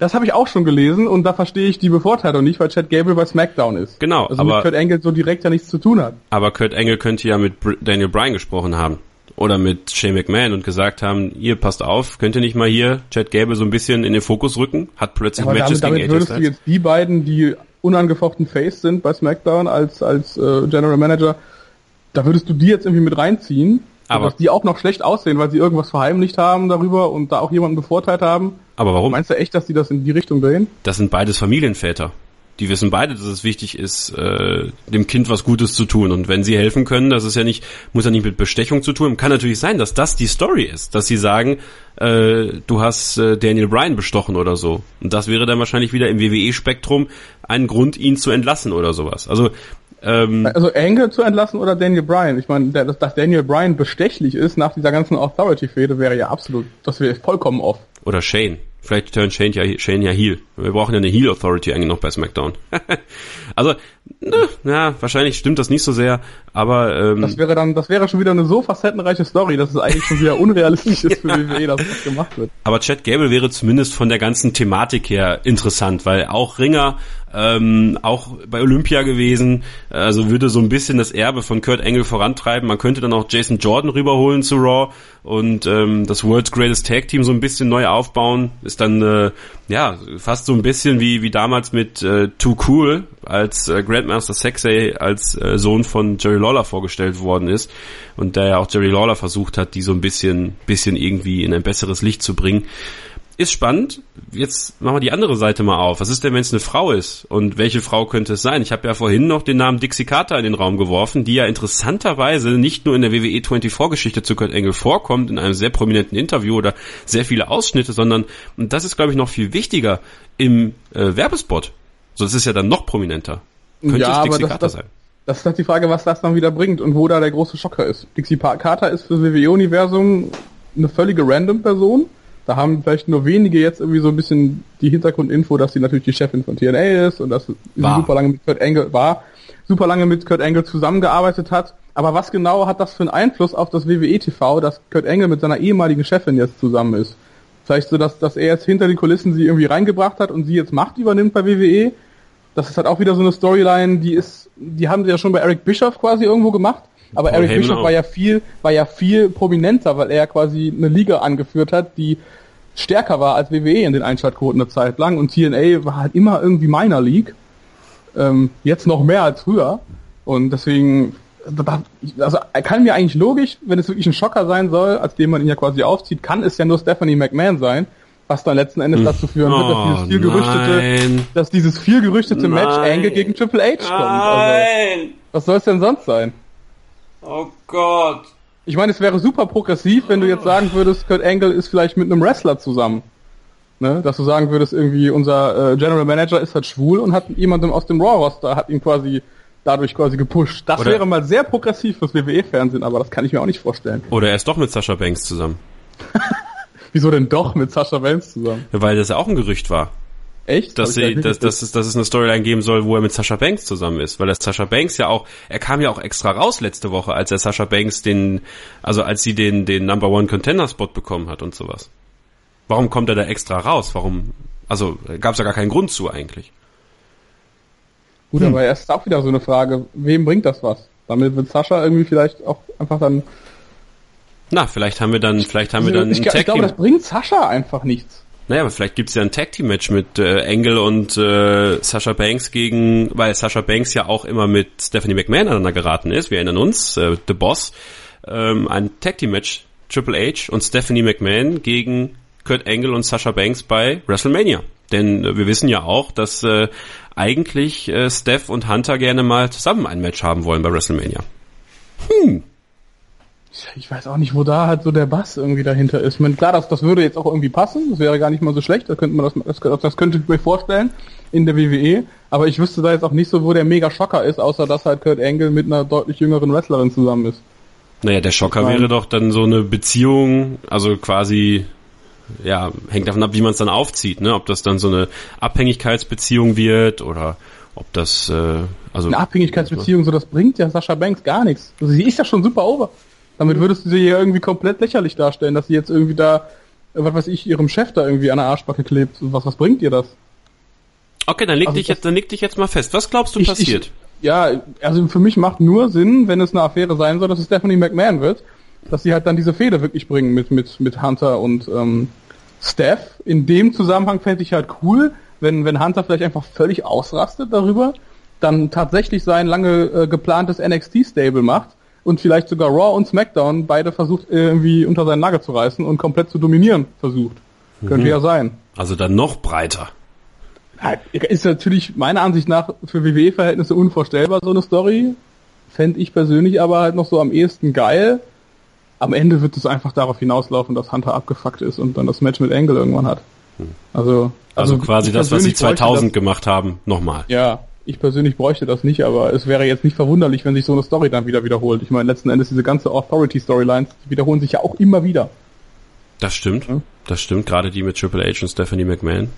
Das habe ich auch schon gelesen und da verstehe ich die Bevorteilung nicht, weil Chad Gable bei SmackDown ist. Genau, Also aber- mit Kurt Angle so direkt ja nichts zu tun hat. Aber Kurt Angle könnte ja mit Daniel Bryan gesprochen haben. Oder mit Shane McMahon und gesagt haben, ihr passt auf, könnt ihr nicht mal hier Chad Gable so ein bisschen in den Fokus rücken? Hat plötzlich Aber Matches damit, damit würdest du jetzt die beiden, die unangefochten Face sind bei SmackDown als als äh, General Manager, da würdest du die jetzt irgendwie mit reinziehen, Aber- dass die auch noch schlecht aussehen, weil sie irgendwas verheimlicht haben darüber und da auch jemanden bevorteilt haben. Aber warum? Meinst du echt, dass die das in die Richtung drehen? Das sind beides Familienväter. Die wissen beide, dass es wichtig ist, äh, dem Kind was Gutes zu tun. Und wenn sie helfen können, das ist ja nicht, muss ja nicht mit Bestechung zu tun. Kann natürlich sein, dass das die Story ist, dass sie sagen, äh, du hast äh, Daniel Bryan bestochen oder so. Und das wäre dann wahrscheinlich wieder im WWE-Spektrum ein Grund, ihn zu entlassen oder sowas. Also ähm, Also Angle zu entlassen oder Daniel Bryan? Ich meine, dass, dass Daniel Bryan bestechlich ist nach dieser ganzen Authority-Fehde wäre ja absolut, das wäre vollkommen off. oder Shane. Vielleicht turnt Shane ja, Shane ja Heel. Wir brauchen ja eine Heel Authority eigentlich noch bei SmackDown. [LAUGHS] also, na, ja, wahrscheinlich stimmt das nicht so sehr, aber ähm, Das wäre dann, das wäre schon wieder eine so facettenreiche Story, dass es eigentlich schon wieder unrealistisch ist für [LAUGHS] WWE, dass das gemacht wird. Aber Chad Gable wäre zumindest von der ganzen Thematik her interessant, weil auch Ringer, ähm, auch bei Olympia gewesen, also würde so ein bisschen das Erbe von Kurt Angle vorantreiben. Man könnte dann auch Jason Jordan rüberholen zu Raw und ähm, das World's Greatest Tag Team so ein bisschen neu aufbauen. Ist dann äh, ja fast so ein bisschen wie, wie damals mit äh, Too Cool, als äh, Grandmaster Sexay als äh, Sohn von Jerry Lawler vorgestellt worden ist und der ja auch Jerry Lawler versucht hat, die so ein bisschen, bisschen irgendwie in ein besseres Licht zu bringen ist spannend. Jetzt machen wir die andere Seite mal auf. Was ist denn, wenn es eine Frau ist? Und welche Frau könnte es sein? Ich habe ja vorhin noch den Namen Dixie Carter in den Raum geworfen, die ja interessanterweise nicht nur in der WWE 24-Geschichte zu Kurt Engel vorkommt, in einem sehr prominenten Interview oder sehr viele Ausschnitte, sondern, und das ist, glaube ich, noch viel wichtiger, im äh, Werbespot. So, das ist ja dann noch prominenter. Könnte ja, es Dixie Carter das, sein? Das ist halt die Frage, was das dann wieder bringt und wo da der große Schocker ist. Dixie Carter ist für WWE-Universum eine völlige Random-Person da haben vielleicht nur wenige jetzt irgendwie so ein bisschen die Hintergrundinfo, dass sie natürlich die Chefin von TNA ist und dass sie super lange mit Kurt Angle war, super lange mit Kurt Angle zusammengearbeitet hat. Aber was genau hat das für einen Einfluss auf das WWE TV, dass Kurt Angle mit seiner ehemaligen Chefin jetzt zusammen ist? Vielleicht so, dass, dass er jetzt hinter den Kulissen sie irgendwie reingebracht hat und sie jetzt Macht übernimmt bei WWE. Das ist halt auch wieder so eine Storyline, die ist, die haben sie ja schon bei Eric Bischoff quasi irgendwo gemacht. Aber Paul Eric Heyman Bischoff war ja viel, war ja viel prominenter, weil er quasi eine Liga angeführt hat, die stärker war als WWE in den Einschaltquoten eine Zeit lang und TNA war halt immer irgendwie meiner League. Ähm, jetzt noch mehr als früher. Und deswegen, also kann mir eigentlich logisch, wenn es wirklich ein Schocker sein soll, als dem man ihn ja quasi aufzieht, kann es ja nur Stephanie McMahon sein, was dann letzten Endes dazu führen wird, dass dieses oh, viel gerüchtete, dass dieses viel gerüchtete. Match Angle gegen Triple H kommt. Also, was soll es denn sonst sein? Oh Gott. Ich meine, es wäre super progressiv, wenn du jetzt sagen würdest, Kurt Angle ist vielleicht mit einem Wrestler zusammen. Ne? Dass du sagen würdest, irgendwie unser äh, General Manager ist halt schwul und hat jemandem aus dem Raw-Roster, hat ihn quasi dadurch quasi gepusht. Das Oder wäre mal sehr progressiv fürs WWE-Fernsehen, aber das kann ich mir auch nicht vorstellen. Oder er ist doch mit Sascha Banks zusammen. [LAUGHS] Wieso denn doch mit Sascha Banks zusammen? Weil das ja auch ein Gerücht war. Echt? Dass, sie, dass, dass, es, dass es eine Storyline geben soll, wo er mit Sascha Banks zusammen ist. Weil das Sascha Banks ja auch, er kam ja auch extra raus letzte Woche, als er Sascha Banks den, also als sie den, den Number One Contender Spot bekommen hat und sowas. Warum kommt er da extra raus? Warum, also gab es ja gar keinen Grund zu eigentlich. Gut, hm. aber es ist auch wieder so eine Frage, wem bringt das was? Damit wird Sascha irgendwie vielleicht auch einfach dann. Na, vielleicht haben wir dann, vielleicht haben wir also dann. Ich, ich glaube, das bringt Sascha einfach nichts. Naja, aber vielleicht gibt's ja ein Tag Team Match mit äh, Engel und äh, Sasha Banks gegen, weil Sasha Banks ja auch immer mit Stephanie McMahon aneinander geraten ist. Wir erinnern uns, äh, The Boss, ähm, ein Tag Team Match Triple H und Stephanie McMahon gegen Kurt Angle und Sasha Banks bei WrestleMania. Denn äh, wir wissen ja auch, dass äh, eigentlich äh, Steph und Hunter gerne mal zusammen ein Match haben wollen bei WrestleMania. Hm, ich weiß auch nicht, wo da halt so der Bass irgendwie dahinter ist. Ich meine, klar, das, das würde jetzt auch irgendwie passen, das wäre gar nicht mal so schlecht, da könnte man das, das, das könnte ich mir vorstellen in der WWE, aber ich wüsste da jetzt auch nicht so, wo der mega Schocker ist, außer dass halt Kurt Angle mit einer deutlich jüngeren Wrestlerin zusammen ist. Naja, der Schocker wäre doch dann so eine Beziehung, also quasi, ja, hängt davon ab, wie man es dann aufzieht, ne? Ob das dann so eine Abhängigkeitsbeziehung wird oder ob das, äh, also. Eine Abhängigkeitsbeziehung, so das bringt ja Sascha Banks gar nichts. Also sie ist ja schon super over. Damit würdest du sie ja irgendwie komplett lächerlich darstellen, dass sie jetzt irgendwie da, was weiß ich, ihrem Chef da irgendwie an der Arschbacke klebt. Was, was bringt dir das? Okay, dann leg also dich jetzt, dann leg dich jetzt mal fest. Was glaubst du ich, passiert? Ich, ja, also für mich macht nur Sinn, wenn es eine Affäre sein soll, dass es Stephanie McMahon wird, dass sie halt dann diese Fehde wirklich bringen mit, mit, mit Hunter und ähm, Steph. In dem Zusammenhang fände ich halt cool, wenn, wenn Hunter vielleicht einfach völlig ausrastet darüber, dann tatsächlich sein lange äh, geplantes NXT-Stable macht und vielleicht sogar Raw und SmackDown beide versucht irgendwie unter seinen Nagel zu reißen und komplett zu dominieren versucht. Mhm. Könnte ja sein. Also dann noch breiter. Ist natürlich meiner Ansicht nach für WWE-Verhältnisse unvorstellbar, so eine Story. Fände ich persönlich aber halt noch so am ehesten geil. Am Ende wird es einfach darauf hinauslaufen, dass Hunter abgefuckt ist und dann das Match mit Angle irgendwann hat. Hm. Also, also, also quasi das, was sie 2000 gemacht haben, nochmal. Ja, ich persönlich bräuchte das nicht, aber es wäre jetzt nicht verwunderlich, wenn sich so eine Story dann wieder wiederholt. Ich meine, letzten Endes diese ganze Authority-Storylines wiederholen sich ja auch immer wieder. Das stimmt, ja? das stimmt, gerade die mit Triple H und Stephanie McMahon.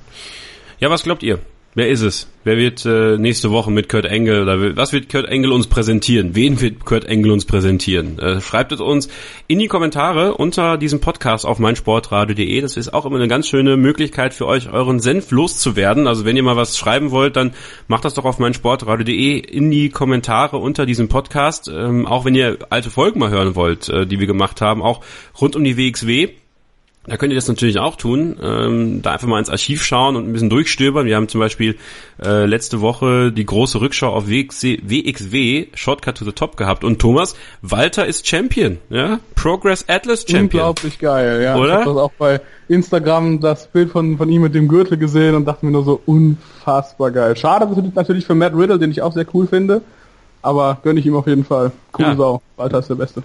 Ja, was glaubt ihr? Wer ist es? Wer wird äh, nächste Woche mit Kurt Engel oder was wird Kurt Engel uns präsentieren? Wen wird Kurt Engel uns präsentieren? Äh, schreibt es uns in die Kommentare unter diesem Podcast auf meinsportradio.de. Das ist auch immer eine ganz schöne Möglichkeit für euch, euren Senf loszuwerden. Also wenn ihr mal was schreiben wollt, dann macht das doch auf meinsportradio.de in die Kommentare unter diesem Podcast. Ähm, auch wenn ihr alte Folgen mal hören wollt, äh, die wir gemacht haben, auch rund um die WXW Da könnt ihr das natürlich auch tun. Ähm, da einfach mal ins Archiv schauen und ein bisschen durchstöbern. Wir haben zum Beispiel äh, letzte Woche die große Rückschau auf WXW, WXW, Shortcut to the Top gehabt. Und Thomas, Walter ist Champion, ja? Progress Atlas Champion. Unglaublich geil, ja. Oder? Ich habe das auch bei Instagram das Bild von, von ihm mit dem Gürtel gesehen und dachte mir nur so unfassbar geil. Schade natürlich für Matt Riddle, den ich auch sehr cool finde. Aber gönne ich ihm auf jeden Fall. Coole Ja. Sau. Walter ist der Beste.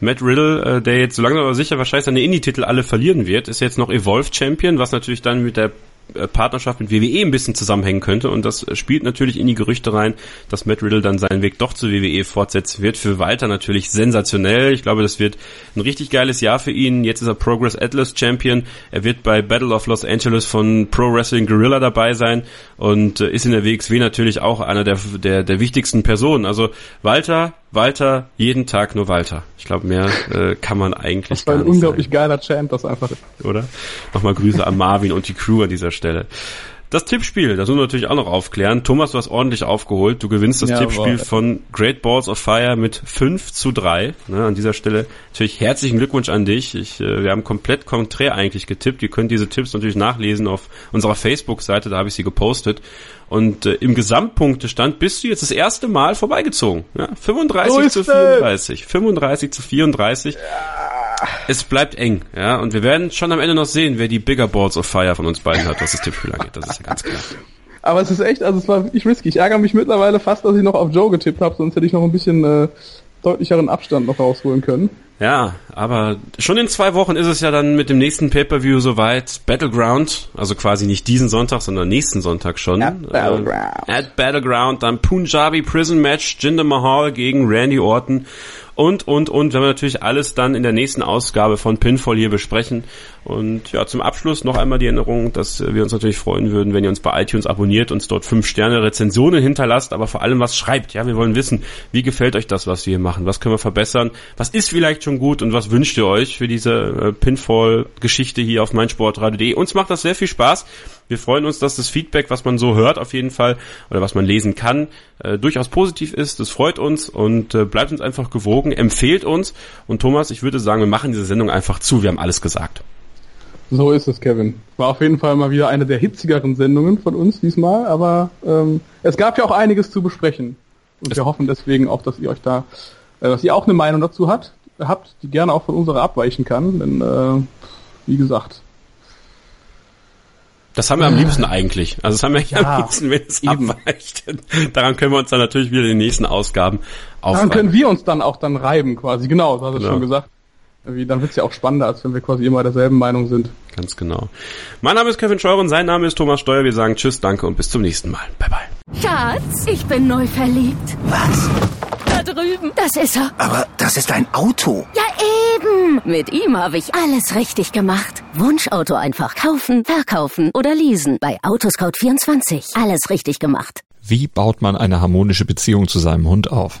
Matt Riddle, äh, der jetzt so langsam aber sicher wahrscheinlich seine Indie-Titel alle verlieren wird, ist jetzt noch Evolve Champion, was natürlich dann mit der äh, Partnerschaft mit WWE ein bisschen zusammenhängen könnte und das spielt natürlich in die Gerüchte rein, dass Matt Riddle dann seinen Weg doch zur WWE fortsetzen wird. Für Walter natürlich sensationell. Ich glaube, das wird ein richtig geiles Jahr für ihn. Jetzt ist er Progress Atlas Champion. Er wird bei Battle of Los Angeles von Pro Wrestling Guerrilla dabei sein und äh, ist in der WXW natürlich auch einer der, der, der wichtigsten Personen. Also Walter, Walter, jeden Tag nur Walter. Ich glaube, mehr äh, kann man eigentlich Das war gar ein unglaublich geiler Champ, das einfach sagen, oder? Nochmal Grüße an Marvin und die Crew an dieser Stelle. Das Tippspiel, das müssen wir natürlich auch noch aufklären. Thomas, du hast ordentlich aufgeholt. Du gewinnst das Jawohl. Tippspiel von Great Balls of Fire mit 5 zu 3. Ne, an dieser Stelle natürlich herzlichen Glückwunsch an dich. Ich, äh, wir haben komplett konträr eigentlich getippt. Ihr könnt diese Tipps natürlich nachlesen auf unserer Facebook-Seite, da habe ich sie gepostet. Und äh, im Gesamtpunktestand bist du jetzt das erste Mal vorbeigezogen. Ja? 35 So zu es. 34. 35 zu 34. Es bleibt eng, ja, und wir werden schon am Ende noch sehen, wer die Bigger Balls of Fire von uns beiden hat, was das Tippspiel angeht. Das ist ja ganz klar. Aber es ist echt, also es war wirklich risky. Ich ärgere mich mittlerweile fast, dass ich noch auf Joe getippt habe, sonst hätte ich noch ein bisschen äh, deutlicheren Abstand noch rausholen können. Ja, aber schon in zwei Wochen ist es ja dann mit dem nächsten Pay-Per-View soweit. Battleground, also quasi nicht diesen Sonntag, sondern nächsten Sonntag schon. At Battleground. Äh, at Battleground, dann Punjabi Prison Match, Jinder Mahal gegen Randy Orton. Und, und, und, wenn wir natürlich alles dann in der nächsten Ausgabe von Pinfall hier besprechen. Und ja, zum Abschluss noch einmal die Erinnerung, dass wir uns natürlich freuen würden, wenn ihr uns bei iTunes abonniert, uns dort fünf Sterne Rezensionen hinterlasst, aber vor allem was schreibt. Ja, wir wollen wissen, wie gefällt euch das, was wir hier machen? Was können wir verbessern? Was ist vielleicht schon gut und was wünscht ihr euch für diese äh, Pinfall-Geschichte hier auf meinsportradio.de? Uns macht das sehr viel Spaß. Wir freuen uns, dass das Feedback, was man so hört, auf jeden Fall, oder was man lesen kann, äh, durchaus positiv ist. Das freut uns und äh, bleibt uns einfach gewogen, empfehlt uns. Und Thomas, ich würde sagen, wir machen diese Sendung einfach zu. Wir haben alles gesagt. So ist es, Kevin. War auf jeden Fall mal wieder eine der hitzigeren Sendungen von uns diesmal, aber ähm, es gab ja auch einiges zu besprechen. Und wir hoffen deswegen auch, dass ihr euch da, äh, dass ihr auch eine Meinung dazu hat, habt, die gerne auch von unserer abweichen kann. Denn äh, wie gesagt, Das haben wir am liebsten eigentlich. Also das haben wir ja. [LAUGHS] am Ja, liebsten, wenn es eben. abweicht. Daran können wir uns dann natürlich wieder in den nächsten Ausgaben daran aufreiben. können wir uns dann auch dann reiben quasi. Genau, das hast du Genau. schon gesagt. Irgendwie, dann wird's ja auch spannender, als wenn wir quasi immer derselben Meinung sind. Ganz genau. Mein Name ist Kevin Scheuren, sein Name ist Thomas Steuer. Wir sagen Tschüss, danke und bis zum nächsten Mal. Bye bye. Schatz, ich bin neu verliebt. Was? Da drüben. Das ist er. Aber das ist ein Auto. Ja, eben. Mit ihm habe ich alles richtig gemacht. Wunschauto einfach kaufen, verkaufen oder leasen. Bei Autoscout24. Alles richtig gemacht. Wie baut man eine harmonische Beziehung zu seinem Hund auf?